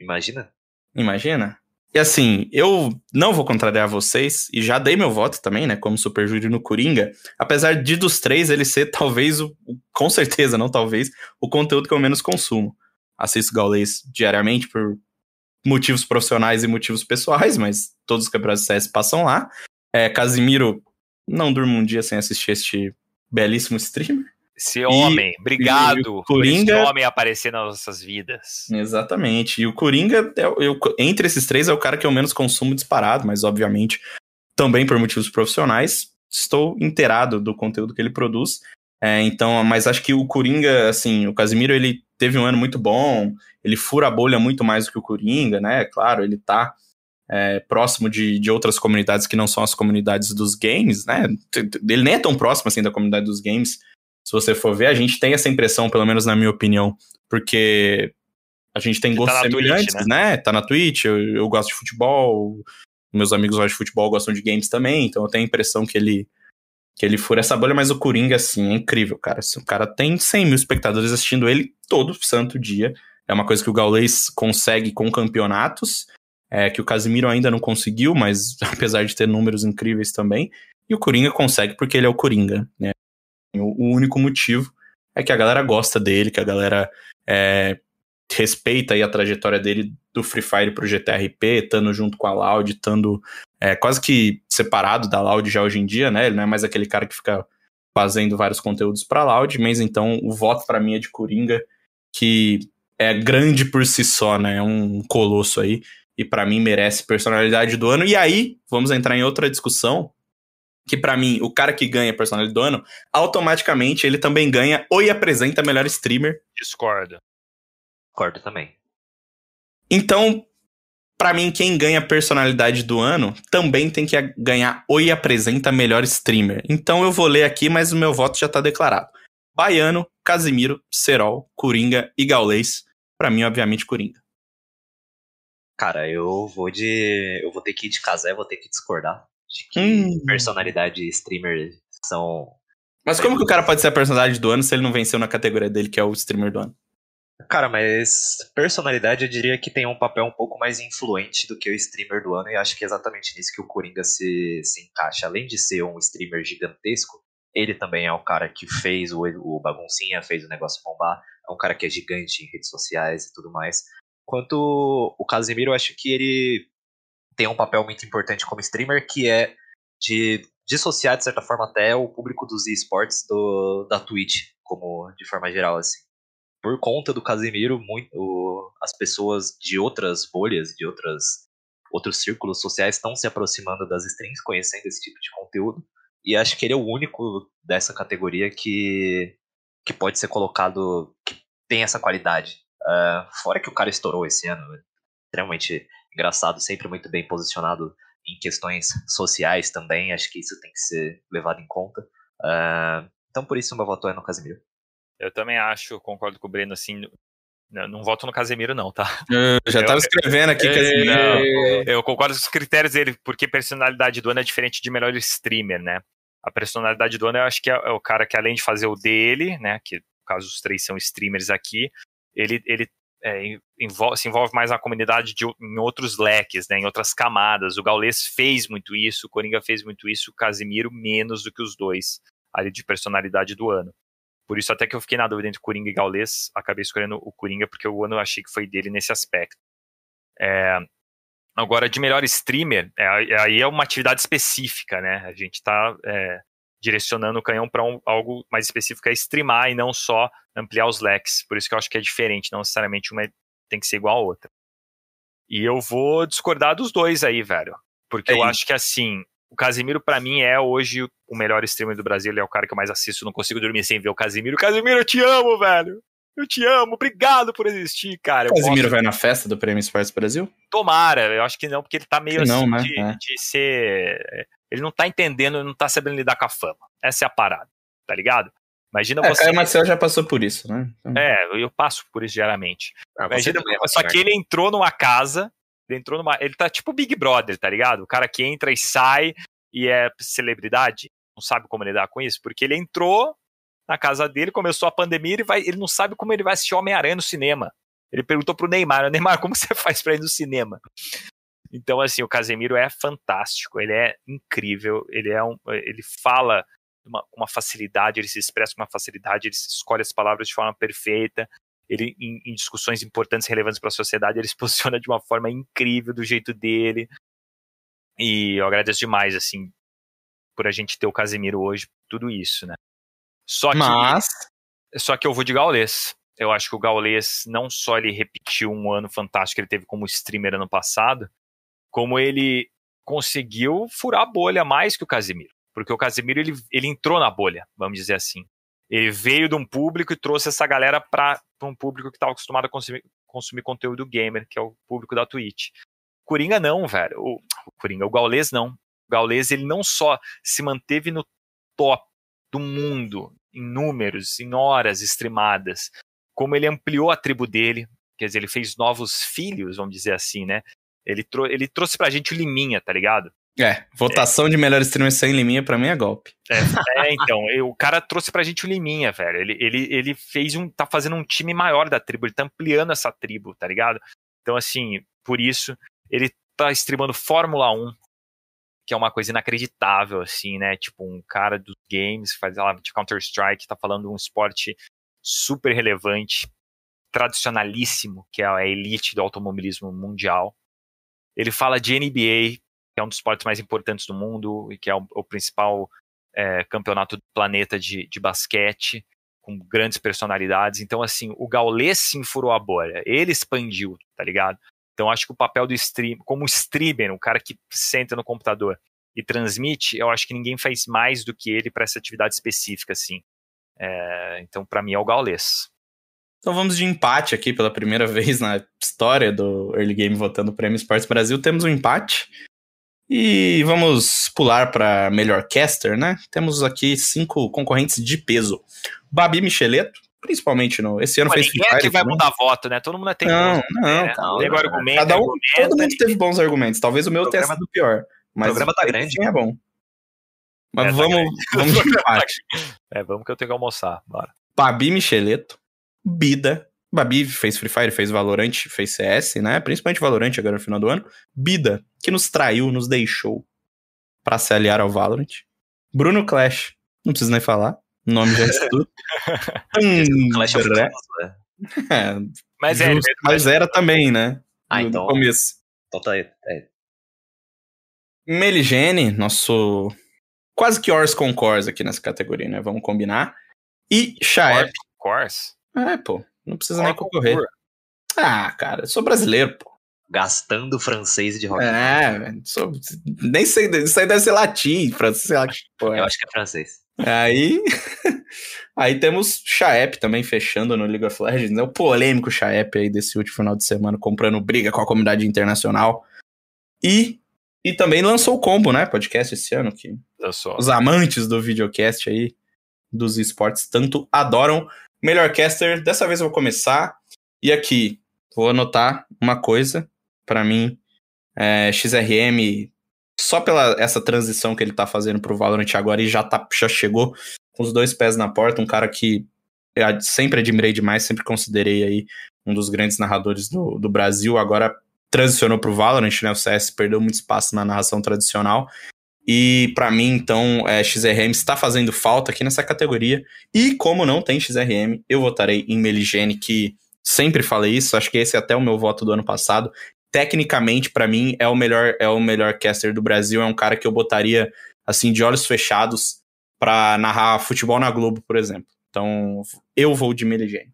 Imagina? imagina? E assim, eu não vou contrariar vocês, e já dei meu voto também, né, como super júri no Coringa, apesar de dos três ele ser talvez, o, com certeza, não talvez, o conteúdo que eu menos consumo. Assisto Gaules diariamente por motivos profissionais e motivos pessoais, mas todos os campeonatos CS passam lá. É, Casimiro, não durmo um dia sem assistir este belíssimo streamer. Esse homem, obrigado e por Coringa- esse homem aparecer nas nossas vidas. Exatamente. E o Coringa, é o- eu, entre esses três, é o cara que eu menos consumo disparado, mas obviamente também por motivos profissionais. Estou inteirado do conteúdo que ele produz. É, então, mas acho que o Coringa, assim, o Casimiro, ele teve um ano muito bom, ele fura a bolha muito mais do que o Coringa, né? Claro, ele tá é, próximo de, de outras comunidades que não são as comunidades dos games, né? Ele nem é tão próximo assim da comunidade dos games. Se você for ver, a gente tem essa impressão, pelo menos na minha opinião, porque a gente tem Que gostos tá semelhantes, Twitch, né? Tá na Twitch, eu, eu gosto de futebol, meus amigos gostam de futebol, gostam de games também, então eu tenho a impressão que ele que ele fura essa bolha, mas o Coringa, assim, é incrível, cara. Assim, O cara tem 100 mil espectadores assistindo ele todo santo dia. É uma coisa que o Gaules consegue com campeonatos, é, que o Casimiro ainda não conseguiu, mas apesar de ter números incríveis também. E o Coringa consegue porque ele é o Coringa, né? O, único motivo é que a galera gosta dele, que a galera é, respeita aí a trajetória dele do Free Fire pro GTRP, estando junto com a Loud, estando é, quase que separado da Loud já hoje em dia, né? Ele não é mais aquele cara que fica fazendo vários conteúdos pra Loud, mas então o voto pra mim é de Coringa, que é grande por si só, né? É um colosso aí, e pra mim merece personalidade do ano. E aí, vamos entrar em outra discussão, que pra mim, o cara que ganha personalidade do ano, automaticamente ele também ganha ou e apresenta melhor streamer. Discordo. Concordo também. Então, pra mim, quem ganha personalidade do ano também tem que ganhar Oi Apresenta Melhor Streamer. Então eu vou ler aqui, mas o meu voto já tá declarado. Baiano, Casimiro, Serol, Coringa e Gaulês. Pra mim, obviamente, Coringa. Cara, eu vou de. Eu vou ter que ir de casé, vou ter que discordar. De que Hum. personalidade e streamer são. Mas como que o cara pode ser a personalidade do ano se ele não venceu na categoria dele, que é o streamer do ano? Cara, mas personalidade eu diria que tem um papel um pouco mais influente do que o streamer do ano, e acho que é exatamente nisso que o Coringa se, se encaixa. Além de ser um streamer gigantesco, ele também é o cara que fez o, o baguncinha, fez o negócio bombar, é um cara que é gigante em redes sociais e tudo mais. Quanto o Casemiro, eu acho que ele tem um papel muito importante como streamer, que é de dissociar, de certa forma, até o público dos esportes do, da Twitch, como de forma geral, assim por conta do Casemiro, muito, as pessoas de outras bolhas, de outras, outros círculos sociais estão se aproximando das streams, conhecendo esse tipo de conteúdo. E acho que ele é o único dessa categoria que, que pode ser colocado, que tem essa qualidade. Ah, fora que o cara estourou esse ano, extremamente engraçado, sempre muito bem posicionado em questões sociais também. Acho que isso tem que ser levado em conta. Ah, então por isso o meu voto é no Casemiro. Eu também acho, concordo com o Breno, assim. Não, não voto no Casemiro, não, tá? Eu já Eu- tava escrevendo aqui, eu- Casimiro. não. Eu concordo com os critérios dele, porque personalidade do ano é diferente de melhor streamer, né? A personalidade do ano eu acho que é, é o cara que, além de fazer o dele, né? Que no caso os três são streamers aqui, ele, ele é, envol- se envolve mais na comunidade de, em outros leques, né? Em outras camadas. O Gaules fez muito isso, o Coringa fez muito isso, o Casimiro menos do que os dois ali de personalidade do ano. Por isso, até que eu fiquei na dúvida entre Coringa e Gaules, acabei escolhendo o Coringa, porque o ano eu achei que foi dele nesse aspecto. É, agora, de melhor streamer, é, aí é uma atividade específica, né? A gente está direcionando o canhão para algo mais específico, é streamar e não só ampliar os leques. Por isso que eu acho que é diferente, não necessariamente uma tem que ser igual a outra. E eu vou discordar dos dois aí, velho. Porque eu Aí. acho que assim, o Casimiro, pra mim, é hoje o melhor streamer do Brasil. Ele é o cara que eu mais assisto. Não consigo dormir sem ver o Casimiro. Casimiro, eu te amo, velho. Eu te amo. Obrigado por existir, cara. Eu Casimiro gosto- vai na festa do Prêmio Esportes Brasil? Tomara. Eu acho que não, porque ele tá meio não, assim né? de, É. de ser. Ele não tá entendendo, não tá sabendo lidar com a fama. Essa é a parada, tá ligado? Imagina É, você. Caio Marcel já passou por isso, né? Então- É, eu passo por isso diariamente. Ah, Imagina, também é só que ele entrou numa casa, ele entrou numa. Ele tá tipo Big Brother, tá ligado? O cara que entra e sai e é celebridade, não sabe como lidar com isso, porque ele entrou na casa dele, começou a pandemia, ele, vai, ele não sabe como ele vai assistir Homem-Aranha no cinema. Ele perguntou pro Neymar, Neymar, como você faz pra ir no cinema? Então, assim, o Casemiro é fantástico, ele é incrível, ele é um. Ele fala com uma, uma facilidade, ele se expressa com uma facilidade, ele escolhe as palavras de forma perfeita ele em, em discussões importantes e relevantes para a sociedade, ele se posiciona de uma forma incrível do jeito dele. E eu agradeço demais assim por a gente ter o Casemiro hoje, tudo isso, né? Só que Mas, só que eu vou de Gaules. Eu acho que o Gaules não só ele repetiu um ano fantástico que ele teve como streamer ano passado, como ele conseguiu furar a bolha mais que o Casemiro. Porque o Casemiro ele, ele entrou na bolha, vamos dizer assim. Ele veio de um público e trouxe essa galera para um público que estava acostumado a consumir, consumir conteúdo gamer, que é o público da Twitch. Coringa não, velho. O, o Coringa, o Gaules não. O Gaules ele não só se manteve no top do mundo em números, em horas streamadas, como ele ampliou a tribo dele, quer dizer, ele fez novos filhos, vamos dizer assim, né? Ele, trou ele trouxe pra gente o Liminha, tá ligado? é, votação de melhor streamer sem liminha pra mim é golpe. É, então, eu- o cara trouxe pra gente o Liminha, velho. Ele, ele, ele fez um. tá fazendo um time maior da tribo, ele tá ampliando essa tribo, tá ligado? Então, assim, por isso, ele tá streamando Fórmula 1, que é uma coisa inacreditável, assim, né? Tipo, um cara dos games, faz lá de Counter-Strike, tá falando de um esporte super relevante, tradicionalíssimo, que é a elite do automobilismo mundial. Ele fala de NBA, que é um dos esportes mais importantes do mundo e que é o, o principal é, campeonato do planeta de, de basquete, com grandes personalidades. Então, assim, o Gaules sim furou a bolha. Ele expandiu, tá ligado? Então, acho que o papel do stream, como streamer, o cara que senta no computador e transmite, eu acho que ninguém faz mais do que ele para essa atividade específica, assim. É, então, para mim, é o Gaules. Então vamos de empate aqui pela primeira vez na história do Early Game votando o Prêmio Esportes Brasil. Temos um empate. E vamos pular para melhor caster, né? Temos aqui cinco concorrentes de peso. Babi Micheleto, principalmente no. Esse ano Pô, fez ninguém Fire vai também. mudar voto, né? Todo mundo tem Não, não, né? calma. Nego argumento, Cada um, argumenta, todo mundo teve bons argumentos. Talvez o meu tenha sido pior. Mas o programa tá grande. é bom. Mas É, tá vamos, vamos de empate. É, vamos que eu tenho que almoçar. Bora. Babi Micheleto, Bida. Babi fez Free Fire, fez Valorant, fez CS, né? Principalmente Valorant agora no final do ano. Bida, que nos traiu, nos deixou pra se aliar ao Valorant. Bruno Clash, não preciso nem falar. O nome já é tudo. Clash of Clans, né? é, Mas é, justo, mas era também, né? Ah, no então- começo. Então tá aí. É, Meligene, nosso quase que Ors com Cors aqui nessa categoria, né? Vamos combinar. E Chaep. Course. É, pô, não precisa nem Qual concorrer. concurso? Ah, cara, eu sou brasileiro, pô. gastando francês de rock. É, sou- nem sei, isso aí deve ser latim, francês, sei lá pô, é. Eu acho que é francês. Aí, aí temos Chaep também fechando no League of Legends, né? O polêmico Chaep aí desse último final de semana, comprando briga com a comunidade internacional. E, e também lançou o combo, né? Podcast esse ano, que os amantes do videocast aí, dos esportes, tanto adoram. Melhor caster, dessa vez eu vou começar. E aqui, vou anotar uma coisa. Pra mim, é, XRM, só pela essa transição que ele tá fazendo pro Valorant agora, e já, tá, já chegou com os dois pés na porta. Um cara que eu sempre admirei demais, sempre considerei aí um dos grandes narradores do, do Brasil. Agora transicionou pro Valorant, né? O CS perdeu muito espaço na narração tradicional. E pra mim, então, é, XRM está fazendo falta aqui nessa categoria. E como não tem XRM, eu votarei em Meligene, que sempre falei isso, acho que esse é até o meu voto do ano passado. Tecnicamente, pra mim, é o melhor é o melhor caster do Brasil, é um cara que eu botaria assim de olhos fechados pra narrar futebol na Globo, por exemplo. Então, eu vou de Meligene.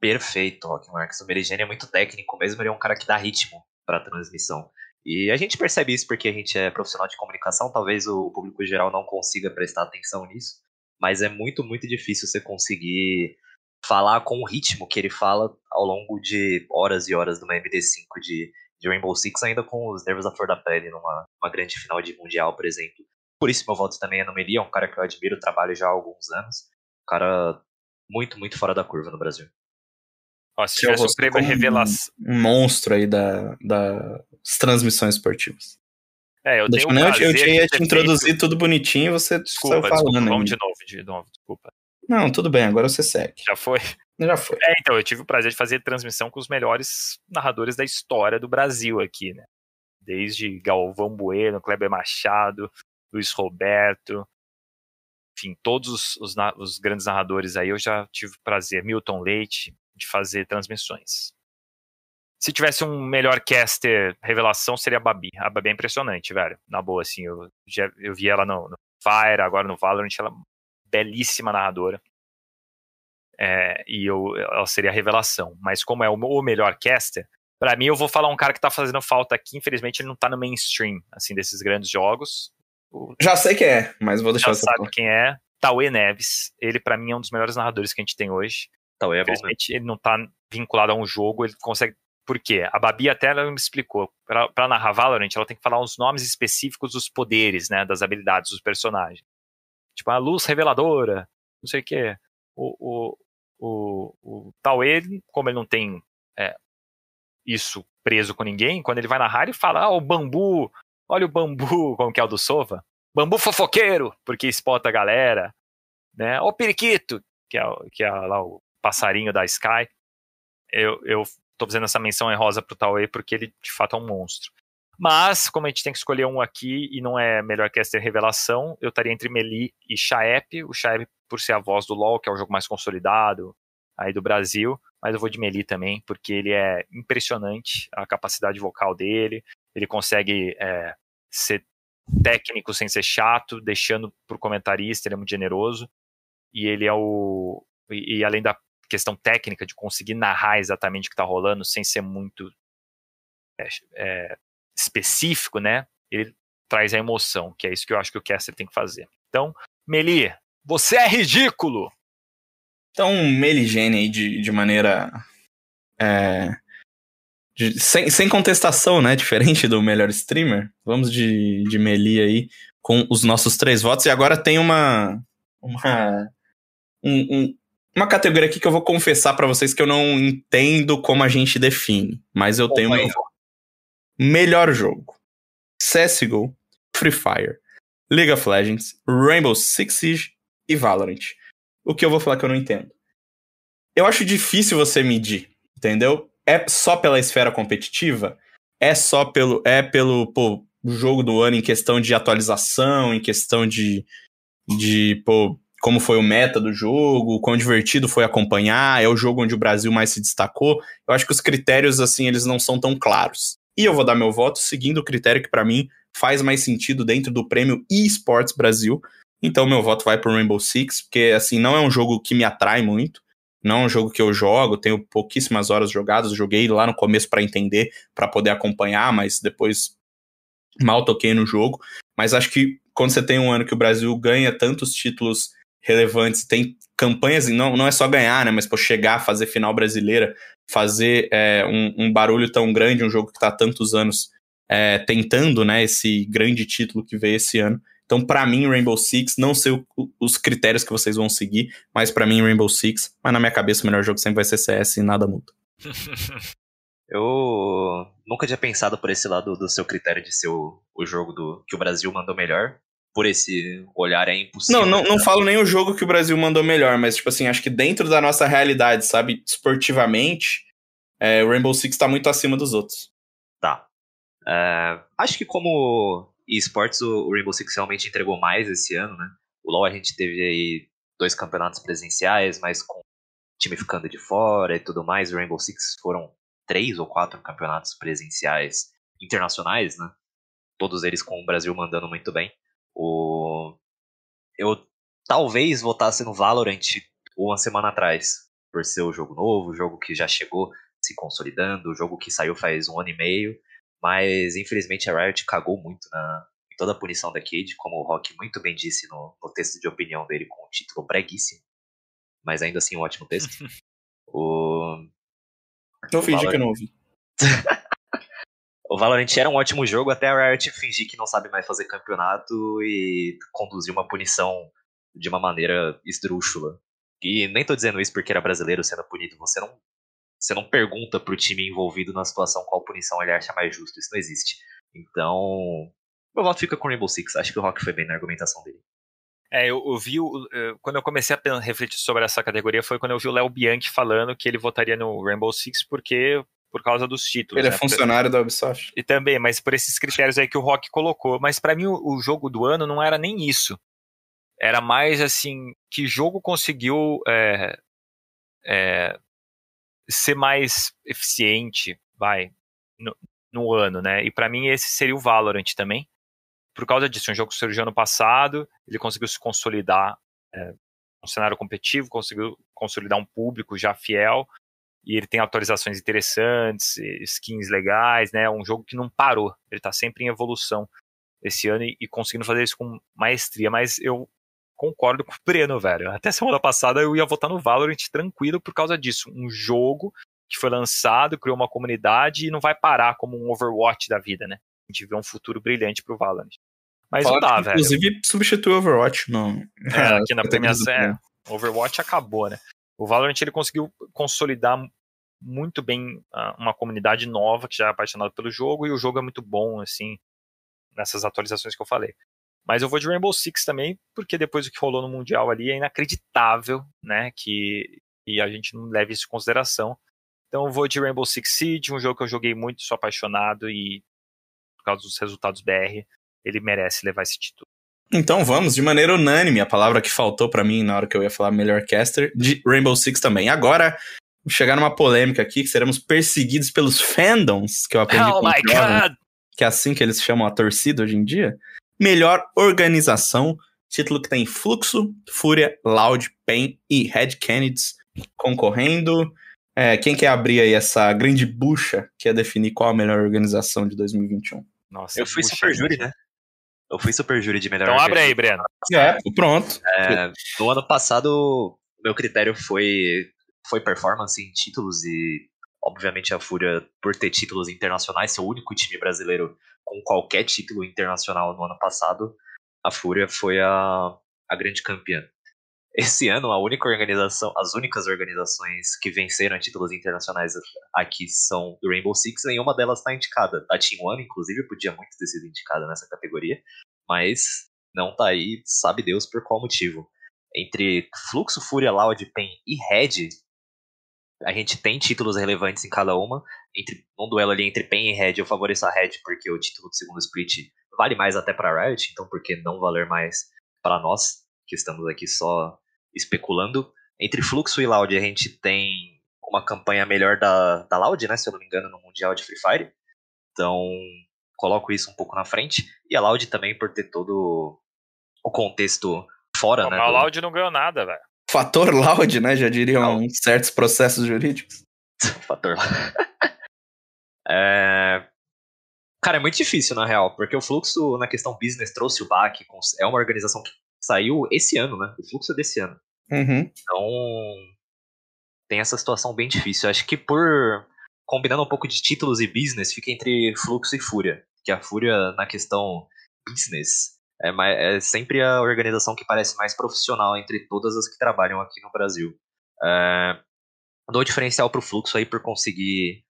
Perfeito, Rock Marques. O Merigene é muito técnico mesmo, ele é um cara que dá ritmo pra transmissão. E a gente percebe isso porque a gente é profissional de comunicação, talvez o público geral não consiga prestar atenção nisso, mas é muito, muito difícil você conseguir falar com o ritmo que ele fala ao longo de horas e horas de uma MD5 de, de Rainbow Six, ainda com os nervos à flor da pele numa uma grande final de Mundial, por exemplo. Por isso meu voto também é no Meli, é um cara que eu admiro o trabalho já há alguns anos. Um cara muito, muito fora da curva no Brasil. Ó, se é tivesse um prêmio revelação. Um monstro aí da, das transmissões esportivas. É, eu Deixa tenho eu, eu, tinha te ter introduzir feito- tudo bonitinho e você Desculpa, saiu falando. desculpa, vamos de novo, de novo, desculpa. Não, tudo bem, agora você segue. Já foi? Já foi. É, então, eu tive o prazer de fazer transmissão com os melhores narradores da história do Brasil aqui, né? Desde Galvão Bueno, Kleber Machado, Luiz Roberto, enfim, todos os, os os grandes narradores aí eu já tive o prazer, Milton Leite, de fazer transmissões. Se tivesse um melhor caster revelação, seria a Babi. A Babi é impressionante, velho. Na boa, assim, eu, já, eu vi ela no, no Fire, agora no Valorant, ela é uma belíssima narradora. É, e eu, ela seria a revelação. Mas como é o, o melhor caster, pra mim eu vou falar um cara que tá fazendo falta aqui, infelizmente ele não tá no mainstream, assim, desses grandes jogos. O, Já sei quem é, mas vou deixar já você sabe falar. quem é. Tauê Neves. Ele, pra mim, é um dos melhores narradores que a gente tem hoje. Então, é bom. Infelizmente, ele não tá vinculado a um jogo, ele consegue. Por quê? A Babi até ela me explicou. Pra narrar Valorant, ela tem que falar os nomes específicos dos poderes, né? Das habilidades dos personagens. Tipo, a luz reveladora, não sei o quê. O, o, o, o Tauê, como ele não tem é, isso preso com ninguém, quando ele vai narrar, ele fala: Ah, o bambu, olha o bambu, como que é o do Sova. Bambu fofoqueiro, porque espota a galera. Né? O periquito, que é, que é lá o passarinho da Sky. Eu, eu tô fazendo essa menção honrosa pro Tauê porque ele de fato é um monstro. Mas, como a gente tem que escolher um aqui e não é melhor caster revelação, eu estaria entre Meli e Chaep. O Chaep, por ser a voz do LoL, que é o jogo mais consolidado aí do Brasil, mas eu vou de Meli também, porque ele é impressionante a capacidade vocal dele. Ele consegue é, ser técnico sem ser chato, deixando pro comentarista, ele é muito generoso. E ele é o. E, e além da questão técnica de conseguir narrar exatamente o que tá rolando sem ser muito é, é, específico, né? Ele traz a emoção, que é isso que eu acho que o caster tem que fazer. Então, Meli, você é ridículo! Então, Meligene aí de, de maneira. é, de- sem, sem contestação, né? Diferente do melhor streamer. Vamos de, de Meli aí com os nossos três votos. E agora tem uma. Uma, um- um- uma categoria aqui que eu vou confessar pra vocês que eu não entendo como a gente define. Mas eu tenho meu. Melhor jogo: CSGO, Free Fire, League of Legends, Rainbow Six Siege e Valorant. O que eu vou falar que eu não entendo? Eu acho difícil você medir, entendeu? É só pela esfera competitiva? É só pelo é pelo pô, jogo do ano em questão de atualização, em questão de de pô, como foi o meta do jogo, quão divertido foi acompanhar, é o jogo onde o Brasil mais se destacou. Eu acho que os critérios assim, eles não são tão claros. E eu vou dar meu voto seguindo o critério que pra mim faz mais sentido dentro do prêmio eSports Brasil. Então meu voto vai pro Rainbow Six, porque assim, não é um jogo que me atrai muito, não é um jogo que eu jogo, tenho pouquíssimas horas jogadas, joguei lá no começo pra entender, pra poder acompanhar, mas depois mal toquei no jogo. Mas acho que quando você tem um ano que o Brasil ganha tantos títulos relevantes, tem campanhas, não, não é só ganhar, né? Mas pô, chegar, fazer final brasileira, fazer é, um, um barulho tão grande, um jogo que tá há tantos anos é, tentando, né? Esse grande título que veio esse ano. Então, pra mim, Rainbow Six, não sei o- os critérios que vocês vão seguir, mas pra mim, Rainbow Six. Mas na minha cabeça, o melhor jogo sempre vai ser CS e nada muda. Eu nunca tinha pensado por esse lado do seu critério de ser o, o jogo do que o Brasil mandou melhor. Por esse olhar é impossível. Não, não, não falo nem o jogo que o Brasil mandou melhor, mas, tipo assim, acho que dentro da nossa realidade, sabe, esportivamente, é, o Rainbow Six tá muito acima dos outros. Tá. É, acho que como esportes, o Rainbow Six realmente entregou mais esse ano, né? O LoL a gente teve aí dois campeonatos presenciais, mas com o time ficando de fora e tudo mais. O Rainbow Six foram três ou quatro campeonatos presenciais internacionais, né? Todos eles com o Brasil mandando muito bem. O... Eu talvez votasse no Valorant uma semana atrás, por ser o jogo novo, o jogo que já chegou se consolidando, o jogo que saiu faz um ano e meio, mas infelizmente a Riot cagou muito na em toda a punição da Cade, como o Rock muito bem disse no, no texto de opinião dele com o título breguíssimo, mas ainda assim um ótimo texto. o, fingi Valorant. que não ouvi. o Valorant era um ótimo jogo até a Riot fingir que não sabe mais fazer campeonato e conduzir uma punição de uma maneira esdrúxula. E nem tô dizendo isso porque era brasileiro sendo punido, você não você não pergunta pro time envolvido na situação qual punição ele acha mais justo, isso não existe. Então, meu voto fica com Rainbow Six, acho que o Rock foi bem na argumentação dele. É, eu, eu vi, o- eh, quando eu comecei a refletir sobre essa categoria foi quando eu vi o Léo Bianchi falando que ele votaria no Rainbow Six porque por causa dos títulos. Ele é né? funcionário da Ubisoft. E também, mas por esses critérios aí que o Rock colocou. Mas pra mim o, o jogo do ano não era nem isso. Era mais assim, que jogo conseguiu é, é, ser mais eficiente, vai, no, no ano, né? E pra mim esse seria o Valorant também. Por causa disso, um jogo que surgiu ano passado, ele conseguiu se consolidar é, um cenário competitivo, conseguiu consolidar um público já fiel e ele tem atualizações interessantes, skins legais, né? Um jogo que não parou, ele tá sempre em evolução esse ano e, e conseguindo fazer isso com maestria, mas eu concordo com o Breno, velho. Até semana passada eu ia votar no Valorant tranquilo por causa disso, um jogo que foi lançado, criou uma comunidade e não vai parar como um Overwatch da vida, né? A gente vê um futuro brilhante pro Valorant. Mas não Falaram dá, que, velho. Inclusive, substitui o Overwatch no. É, aqui na premiação, é, Overwatch acabou, né? O Valorant ele conseguiu consolidar muito bem ah, uma comunidade nova que já é apaixonada pelo jogo e o jogo é muito bom, assim, nessas atualizações que eu falei. Mas eu vou de Rainbow Six também, porque depois do que rolou no Mundial ali é inacreditável, né, que, que a gente não leve isso em consideração. Então eu vou de Rainbow Six Siege, um jogo que eu joguei muito, sou apaixonado e por causa dos resultados BR, ele merece levar esse título. Então vamos, de maneira unânime, a palavra que faltou pra mim na hora que eu ia falar melhor caster, de Rainbow Six também. Agora, chegar numa polêmica aqui, que seremos perseguidos pelos fandoms, que eu aprendi Oh com my Jovem, god! que é assim que eles chamam a torcida hoje em dia. Melhor organização, título que tem Fluxo, Fúria, Loud, Pain e Red Kennedys concorrendo. É, quem quer abrir aí essa grande bucha que é definir qual a melhor organização de 2021? Nossa, Eu fui super júri, né? Eu fui super júri de melhor Então abre aí, Breno. É, pronto. É, no ano passado, o meu critério foi, foi performance em títulos e, obviamente, a Fúria, por ter títulos internacionais, ser o único time brasileiro com qualquer título internacional no ano passado, a Fúria foi a, a grande campeã. Esse ano, a única organização, as únicas organizações que venceram títulos internacionais aqui são do Rainbow Six, nenhuma delas está indicada. A Team One, inclusive, podia muito ter sido indicada nessa categoria, mas não tá aí, sabe Deus por qual motivo. Entre Fluxo, Fúria, Loud, Pen e Red, a gente tem títulos relevantes em cada uma. Entre um duelo ali entre Pen e Red, eu favoreço a Red porque o título do segundo split vale mais até para Riot, então por que não valer mais para nós, que estamos aqui só especulando. Entre Fluxo e Loud, a gente tem uma campanha melhor da, da Loud, né? Se eu não me engano, no Mundial de Free Fire. Então, coloco isso um pouco na frente. E a Loud também por ter todo o contexto fora, Pô, né? do- o Loud não ganhou nada, velho. Fator loud, né? Já diriam Não. certos processos jurídicos. fator é... Cara, é muito difícil, na real, porque o Fluxo, na questão business, trouxe o back. cons- É uma organização que saiu esse ano, né? O Fluxo é desse ano. Uhum. Então, tem essa situação bem difícil. Acho que por combinando um pouco de títulos e business, fica entre Fluxo e Fúria. Que a Fúria, na questão business, é, mai- é sempre a organização que parece mais profissional entre todas as que trabalham aqui no Brasil. É, dou diferencial pro Fluxo aí por conseguir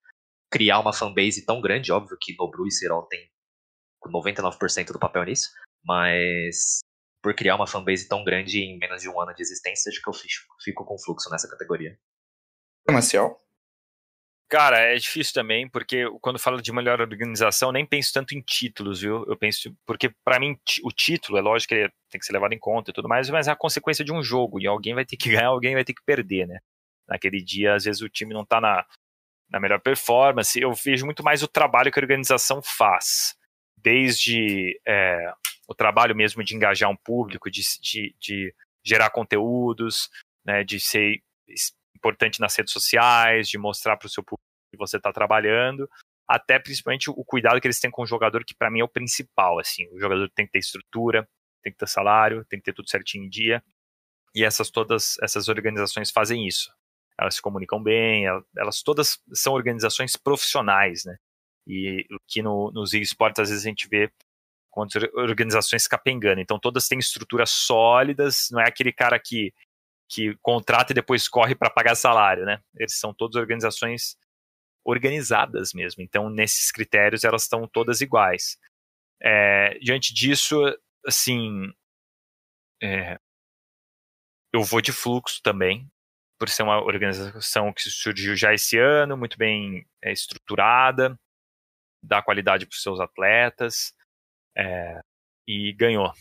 criar uma fanbase tão grande, óbvio que Nobru e Serol tem 99% do papel nisso, mas por criar uma fanbase tão grande em menos de um ano de existência, acho que eu fico, fico com fluxo nessa categoria. Marcial. Cara, é difícil também, porque quando falo de melhor organização, nem penso tanto em títulos, viu? Eu penso, porque pra mim o título, é lógico que ele tem que ser levado em conta e tudo mais, mas é a consequência de um jogo, e alguém vai ter que ganhar, alguém vai ter que perder, né? Naquele dia, às vezes o time não tá na, na melhor performance, eu vejo muito mais o trabalho que a organização faz, desde é, o trabalho mesmo de engajar um público, de, de, de gerar conteúdos, né, de ser importante nas redes sociais, de mostrar para o seu público que você está trabalhando, até principalmente o cuidado que eles têm com o jogador, que para mim é o principal, assim, o jogador tem que ter estrutura, tem que ter salário, tem que ter tudo certinho em dia, e essas todas essas organizações fazem isso. Elas se comunicam bem, el- elas todas são organizações profissionais, né? E o que no, nos esportes às vezes a gente vê outras organizações capengando. Então todas têm estruturas sólidas, não é aquele cara que que contrata e depois corre para pagar salário, né? Eles são todas organizações organizadas mesmo. Então, nesses critérios, elas estão todas iguais. É, diante disso, assim, é, eu vou de fluxo também, por ser uma organização que surgiu já esse ano, muito bem é, estruturada, dá qualidade para os seus atletas é, e ganhou.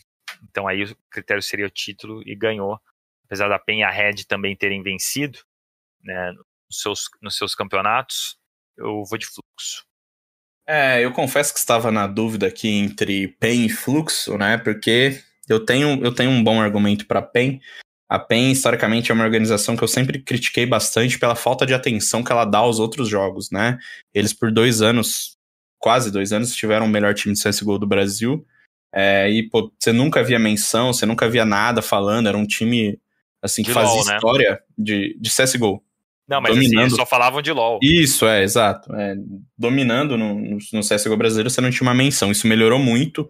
Então aí o critério seria o título e ganhou apesar da PEN e a Red também terem vencido né, nos, seus, nos seus campeonatos, eu vou de fluxo. É, eu confesso que estava na dúvida aqui entre PEN e Fluxo, né? Porque eu tenho, eu tenho um bom argumento para PEN. A PEN, historicamente, é uma organização que eu sempre critiquei bastante pela falta de atenção que ela dá aos outros jogos, né? Eles, por dois anos, quase dois anos, tiveram o melhor time de CSGO do Brasil. É, e, pô, você nunca via menção, você nunca via nada falando, era um time, assim, que De fazia LoL, né? história de, de CSGO. Não, mas assim, Dominando. eles só falavam de LoL. Isso, é, exato. É, dominando no, no, no CSGO brasileiro, você não tinha uma menção. Isso melhorou muito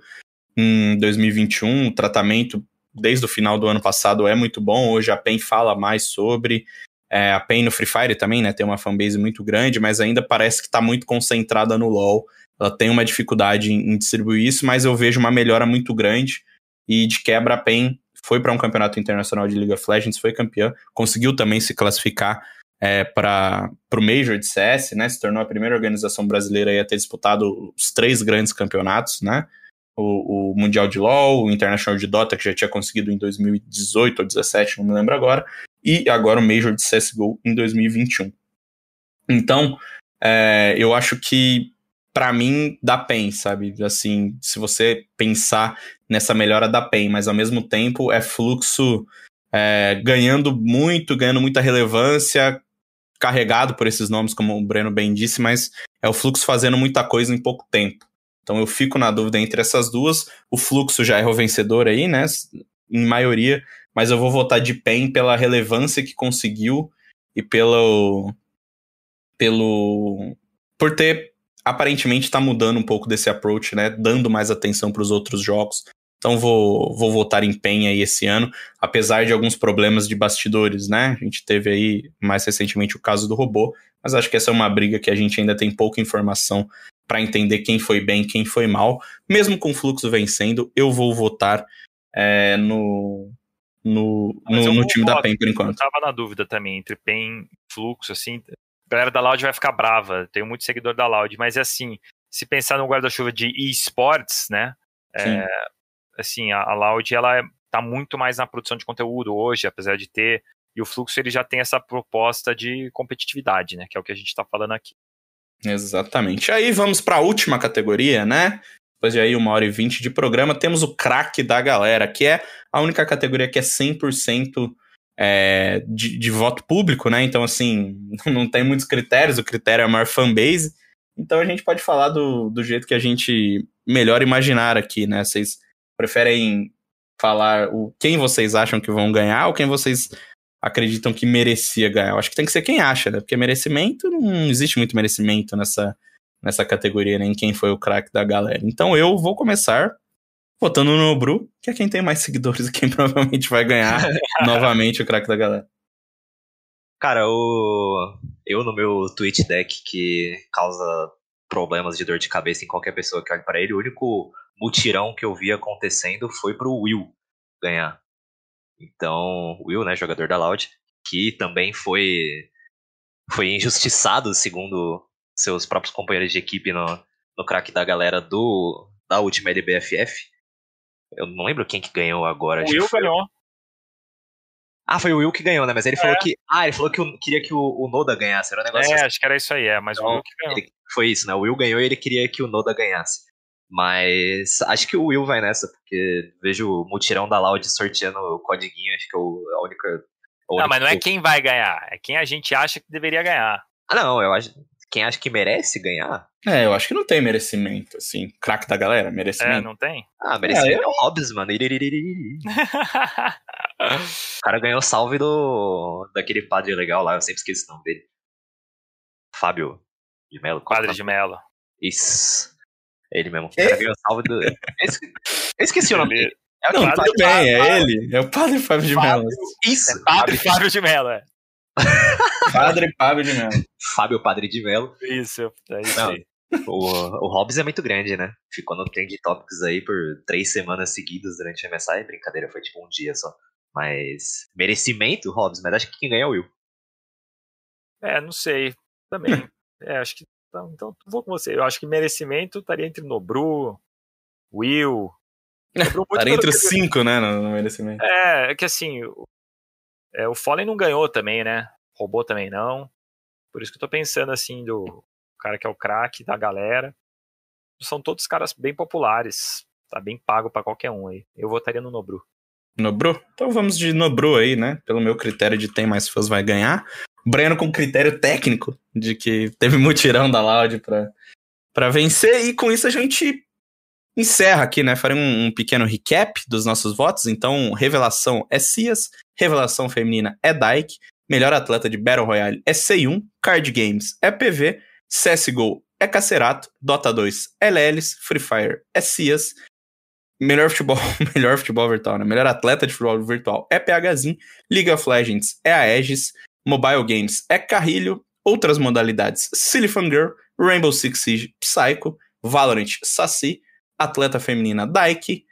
em 2021. O tratamento, desde o final do ano passado, é muito bom. Hoje a PEN fala mais sobre. É, a PEN no Free Fire também, né? Tem uma fanbase muito grande, mas ainda parece que está muito concentrada no LoL. Ela tem uma dificuldade em, em distribuir isso, mas eu vejo uma melhora muito grande. E de quebra, a PEN foi para um campeonato internacional de League of Legends, foi campeã, conseguiu também se classificar é, para o Major de CS, né? Se tornou a primeira organização brasileira a ter disputado os três grandes campeonatos, né? O, o Mundial de LoL, o International de Dota, que já tinha conseguido em 2018 ou 2017, não me lembro agora, e agora o Major de CSGO em 2021. Então, é, eu acho que, para mim, dá PEN, sabe? Assim, se você pensar nessa melhora da PEN, mas ao mesmo tempo é fluxo é, ganhando muito, ganhando muita relevância, carregado por esses nomes, como o Breno bem disse, mas é o fluxo fazendo muita coisa em pouco tempo. Então eu fico na dúvida entre essas duas. O fluxo já é o vencedor aí, né? Em maioria, mas eu vou votar de PEN pela relevância que conseguiu e pelo. pelo. por ter aparentemente está mudando um pouco desse approach, né? Dando mais atenção para os outros jogos. Então vou, vou votar em PEN aí esse ano, apesar de alguns problemas de bastidores, né? A gente teve aí mais recentemente o caso do robô, mas acho que essa é uma briga que a gente ainda tem pouca informação para entender quem foi bem, quem foi mal. Mesmo com o fluxo vencendo, eu vou votar é, no, no, no, no time voto, da PEN por enquanto. Eu tava na dúvida também entre PEN e fluxo, assim. A galera da Loud vai ficar brava, tenho muito seguidor da Loud, mas é assim, se pensar no guarda-chuva de esports, né? É, assim, a, a Loud ela é, tá muito mais na produção de conteúdo hoje, apesar de ter e o fluxo ele já tem essa proposta de competitividade, né, que é o que a gente está falando aqui. Exatamente. Aí vamos para a última categoria, né? Depois de aí uma hora e vinte de programa, temos o craque da galera, que é a única categoria que é 100% é, de, de voto público, né? Então, assim, não tem muitos critérios, o critério é a maior fanbase. Então a gente pode falar do, do jeito que a gente melhor imaginar aqui, né? Vocês preferem falar o quem vocês acham que vão ganhar ou quem vocês acreditam que merecia ganhar? Eu acho que tem que ser quem acha, né? Porque merecimento não existe muito merecimento nessa, nessa categoria, nem né? quem foi o craque da galera. Então eu vou começar votando no Bru, que é quem tem mais seguidores e quem provavelmente vai ganhar novamente o craque da galera. Cara, o... eu no meu tweet deck que causa problemas de dor de cabeça em qualquer pessoa que olhe para ele, o único mutirão que eu vi acontecendo foi pro Will ganhar. Então, Will, né, jogador da Loud, que também foi foi injustiçado, segundo seus próprios companheiros de equipe no, no crack da galera do da última LBFF. Eu não lembro quem que ganhou agora. O Will ganhou. Ah, foi o Will que ganhou, né? Mas ele é. falou que. Ah, ele falou que queria que o, o, Noda ganhasse. Era um negócio É, assim. acho que era isso aí, é, mas então, o Will que ganhou. Ele, foi isso, né? O Will ganhou e ele queria que o Noda ganhasse. Mas acho que o Will vai nessa, porque vejo o mutirão da Loud sorteando o codiguinho, acho que é a única. A única não, mas não é quem vai ganhar, é quem a gente acha que deveria ganhar. Ah, não, eu acho. Quem acha que merece ganhar? É, eu acho que não tem merecimento, assim. Craque da galera, merecimento. É, não tem? Ah, merecimento é, eu... é o Hobbs, mano. o cara ganhou salve do daquele padre legal lá, eu sempre esqueço o nome dele. Fábio de Melo. Padre de Melo. Isso. Ele mesmo. O cara ganhou salve do. Eu esqueci o nome dele. É não, tudo bem, Fábio, é ele. É o Padre Fábio de Mello. Isso, é Padre Fábio de Mello, é. Padre Fábio de Mello. Fábio Padre de Mello. Isso, é isso aí. O, o Hobbs é muito grande, né? Ficou no Trend Topics aí por três semanas seguidas durante a MSI. Brincadeira, foi tipo um dia só. Mas merecimento, Hobbs, mas acho que quem ganha é o Will. É, não sei. Também. é, acho que. Então, então, vou com você. Eu acho que merecimento estaria entre Nobru, Will. Estaria entre os cinco, né, no, no, merecimento. É, é que assim. O, é, o Fallen não ganhou também, né? Roubou também não. Por isso que eu tô pensando assim do cara que é o craque da galera. São todos caras bem populares. Tá bem pago para qualquer um aí. Eu votaria no Nobru. Nobru? Então vamos de Nobru aí, né? Pelo meu critério de tem mais fãs vai ganhar. Breno com critério técnico de que teve mutirão da Loud pra, pra vencer. E com isso a gente encerra aqui, né? Farei um, um, pequeno recap dos nossos votos. Então, revelação é Cias, revelação feminina é Dyke, melhor atleta de Battle Royale é C1, Card Games é PV, CSGO é Cacerato, Dota 2 é Lelis, Free Fire é Cias, melhor futebol, melhor futebol virtual, né? Melhor atleta de futebol virtual é PHZin, League of Legends é Aegis, Mobile Games é Carrilho, outras modalidades Silly Girl, Rainbow Six Siege, Psycho, Valorant, Saci, atleta feminina Daiki,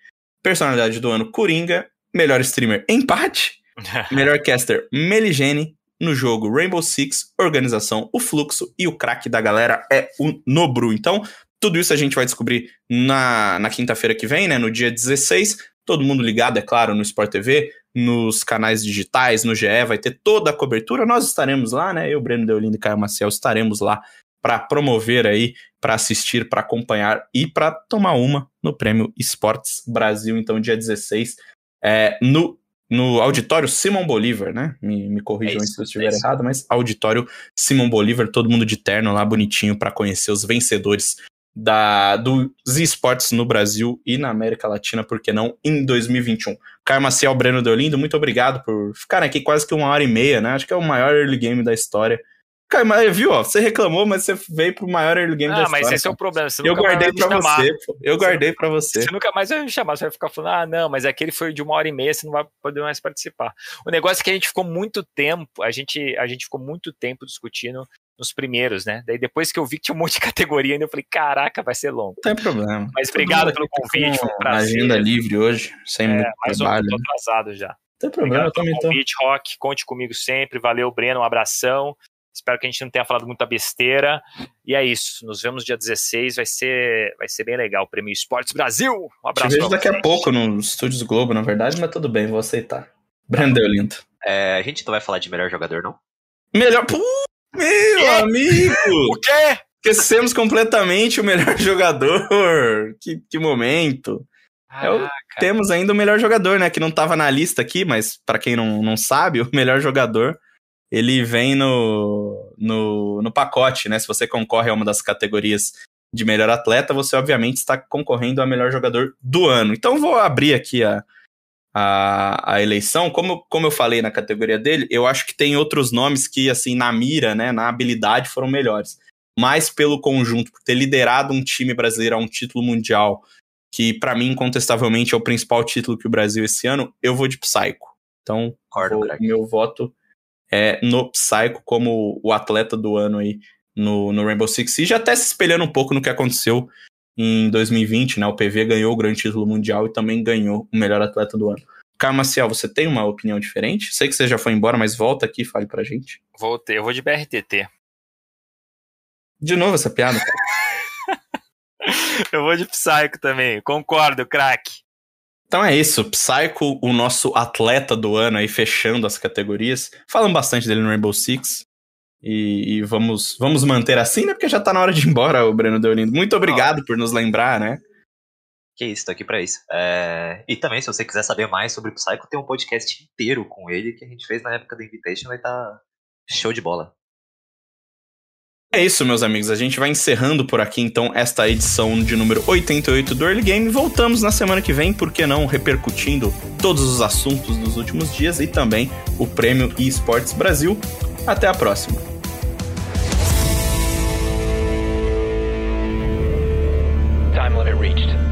personalidade do ano Coringa, melhor streamer Empate, melhor caster Meligene, no jogo Rainbow Six, organização O Fluxo e o craque da galera é o Nobru. Então, tudo isso a gente vai descobrir na, na quinta-feira que vem, né, no dia 16. Todo mundo ligado, é claro, no Sport TV, nos canais digitais, no GE, vai ter toda a cobertura. Nós estaremos lá, né? Eu, Breno Deolindo e Caio Maciel estaremos lá para promover aí, para assistir, para acompanhar e para tomar uma no Prêmio Esportes Brasil, então dia 16, é, no no auditório Simon Bolívar, né? Me, me corrijam é se eu estiver é errado, mas auditório Simon Bolívar, todo mundo de terno lá, bonitinho, para conhecer os vencedores da, dos esportes no Brasil e na América Latina, por que não, em 2021. Caio Maciel, Breno Deolindo, muito obrigado por ficarem aqui quase que uma hora e meia, né? Acho que é o maior early game da história. Caio, mas viu, ó, você reclamou, mas você veio pro maior early game Ah, da história. mas esse é o problema. Você Eu guardei pra chamar. você, pô. Eu guardei pra você. Você nunca mais vai me chamar, você vai ficar falando, ah, não, mas aquele foi de uma hora e meia, você não vai poder mais participar. O negócio é que a gente ficou muito tempo, a gente, a gente ficou muito tempo discutindo nos primeiros, né? Daí depois que eu vi que tinha um monte de categoria ainda, eu falei, caraca, vai ser longo. Não tem problema. Mas obrigado pelo convite, foi um prazer. Agenda livre hoje, sem É, muito mas eu trabalho. tô né? atrasado já. Não tem problema, eu Obrigado também pelo tô. convite, Rock. Conte comigo sempre. Valeu, Breno. Um abração. Espero que a gente não tenha falado muita besteira. E é isso. Nos vemos dia 16. Vai ser, vai ser bem legal. O Prêmio Esportes Brasil. Um Te abraço. vejo pra daqui a pouco nos Estúdios Globo, na verdade, mas tudo bem, vou aceitar. Breno Deolindo. É, a gente não vai falar de melhor jogador, não? Melhor. Pô, meu amigo! O quê? Esquecemos completamente o melhor jogador. Que, que momento. É o- Temos ainda o melhor jogador, né? Que não tava na lista aqui, mas pra quem não, não sabe, o melhor jogador ele vem no, no, no pacote, né? Se você concorre a uma das categorias de melhor atleta, você obviamente está concorrendo a melhor jogador do ano. Então vou abrir aqui a, a, a eleição. Como, como eu falei na categoria dele, eu acho que tem outros nomes que, assim, na mira, né? Na habilidade foram melhores. Mas pelo conjunto, por ter liderado um time brasileiro a um título mundial, que pra mim, incontestavelmente, é o principal título que o Brasil esse ano, eu vou de Psycho. Então, Concordo, vou- meu voto é no Psycho como o atleta do ano aí no, no Rainbow Six Siege, até se espelhando um pouco no que aconteceu em 2020, né? O PV ganhou o grande título mundial e também ganhou o melhor atleta do ano. Caio Maciel, você tem uma opinião diferente? Sei que você já foi embora, mas volta aqui e fale pra gente. Vou ter, eu vou de BRTT. De novo essa piada, cara. Eu vou de Psycho também. Concordo, craque. Então é isso, Psycho, o nosso atleta do ano aí, fechando as categorias. Falamos bastante dele no Rainbow Six. E, e vamos, vamos manter assim, né? Porque já tá na hora de ir embora, o Breno Deolindo. Muito obrigado por nos lembrar, né? Que isso, tô aqui pra isso. É, E também, se você quiser saber mais sobre o Psycho, tem um podcast inteiro com ele que a gente fez na época do Invitation, vai estar show de bola. É isso, meus amigos. A gente vai encerrando por aqui, então, esta edição de número 88 do Early Game. Voltamos na semana que vem, por que não, repercutindo todos os assuntos dos últimos dias e também o Prêmio Esportes Brasil. Até a próxima. Time limit reached.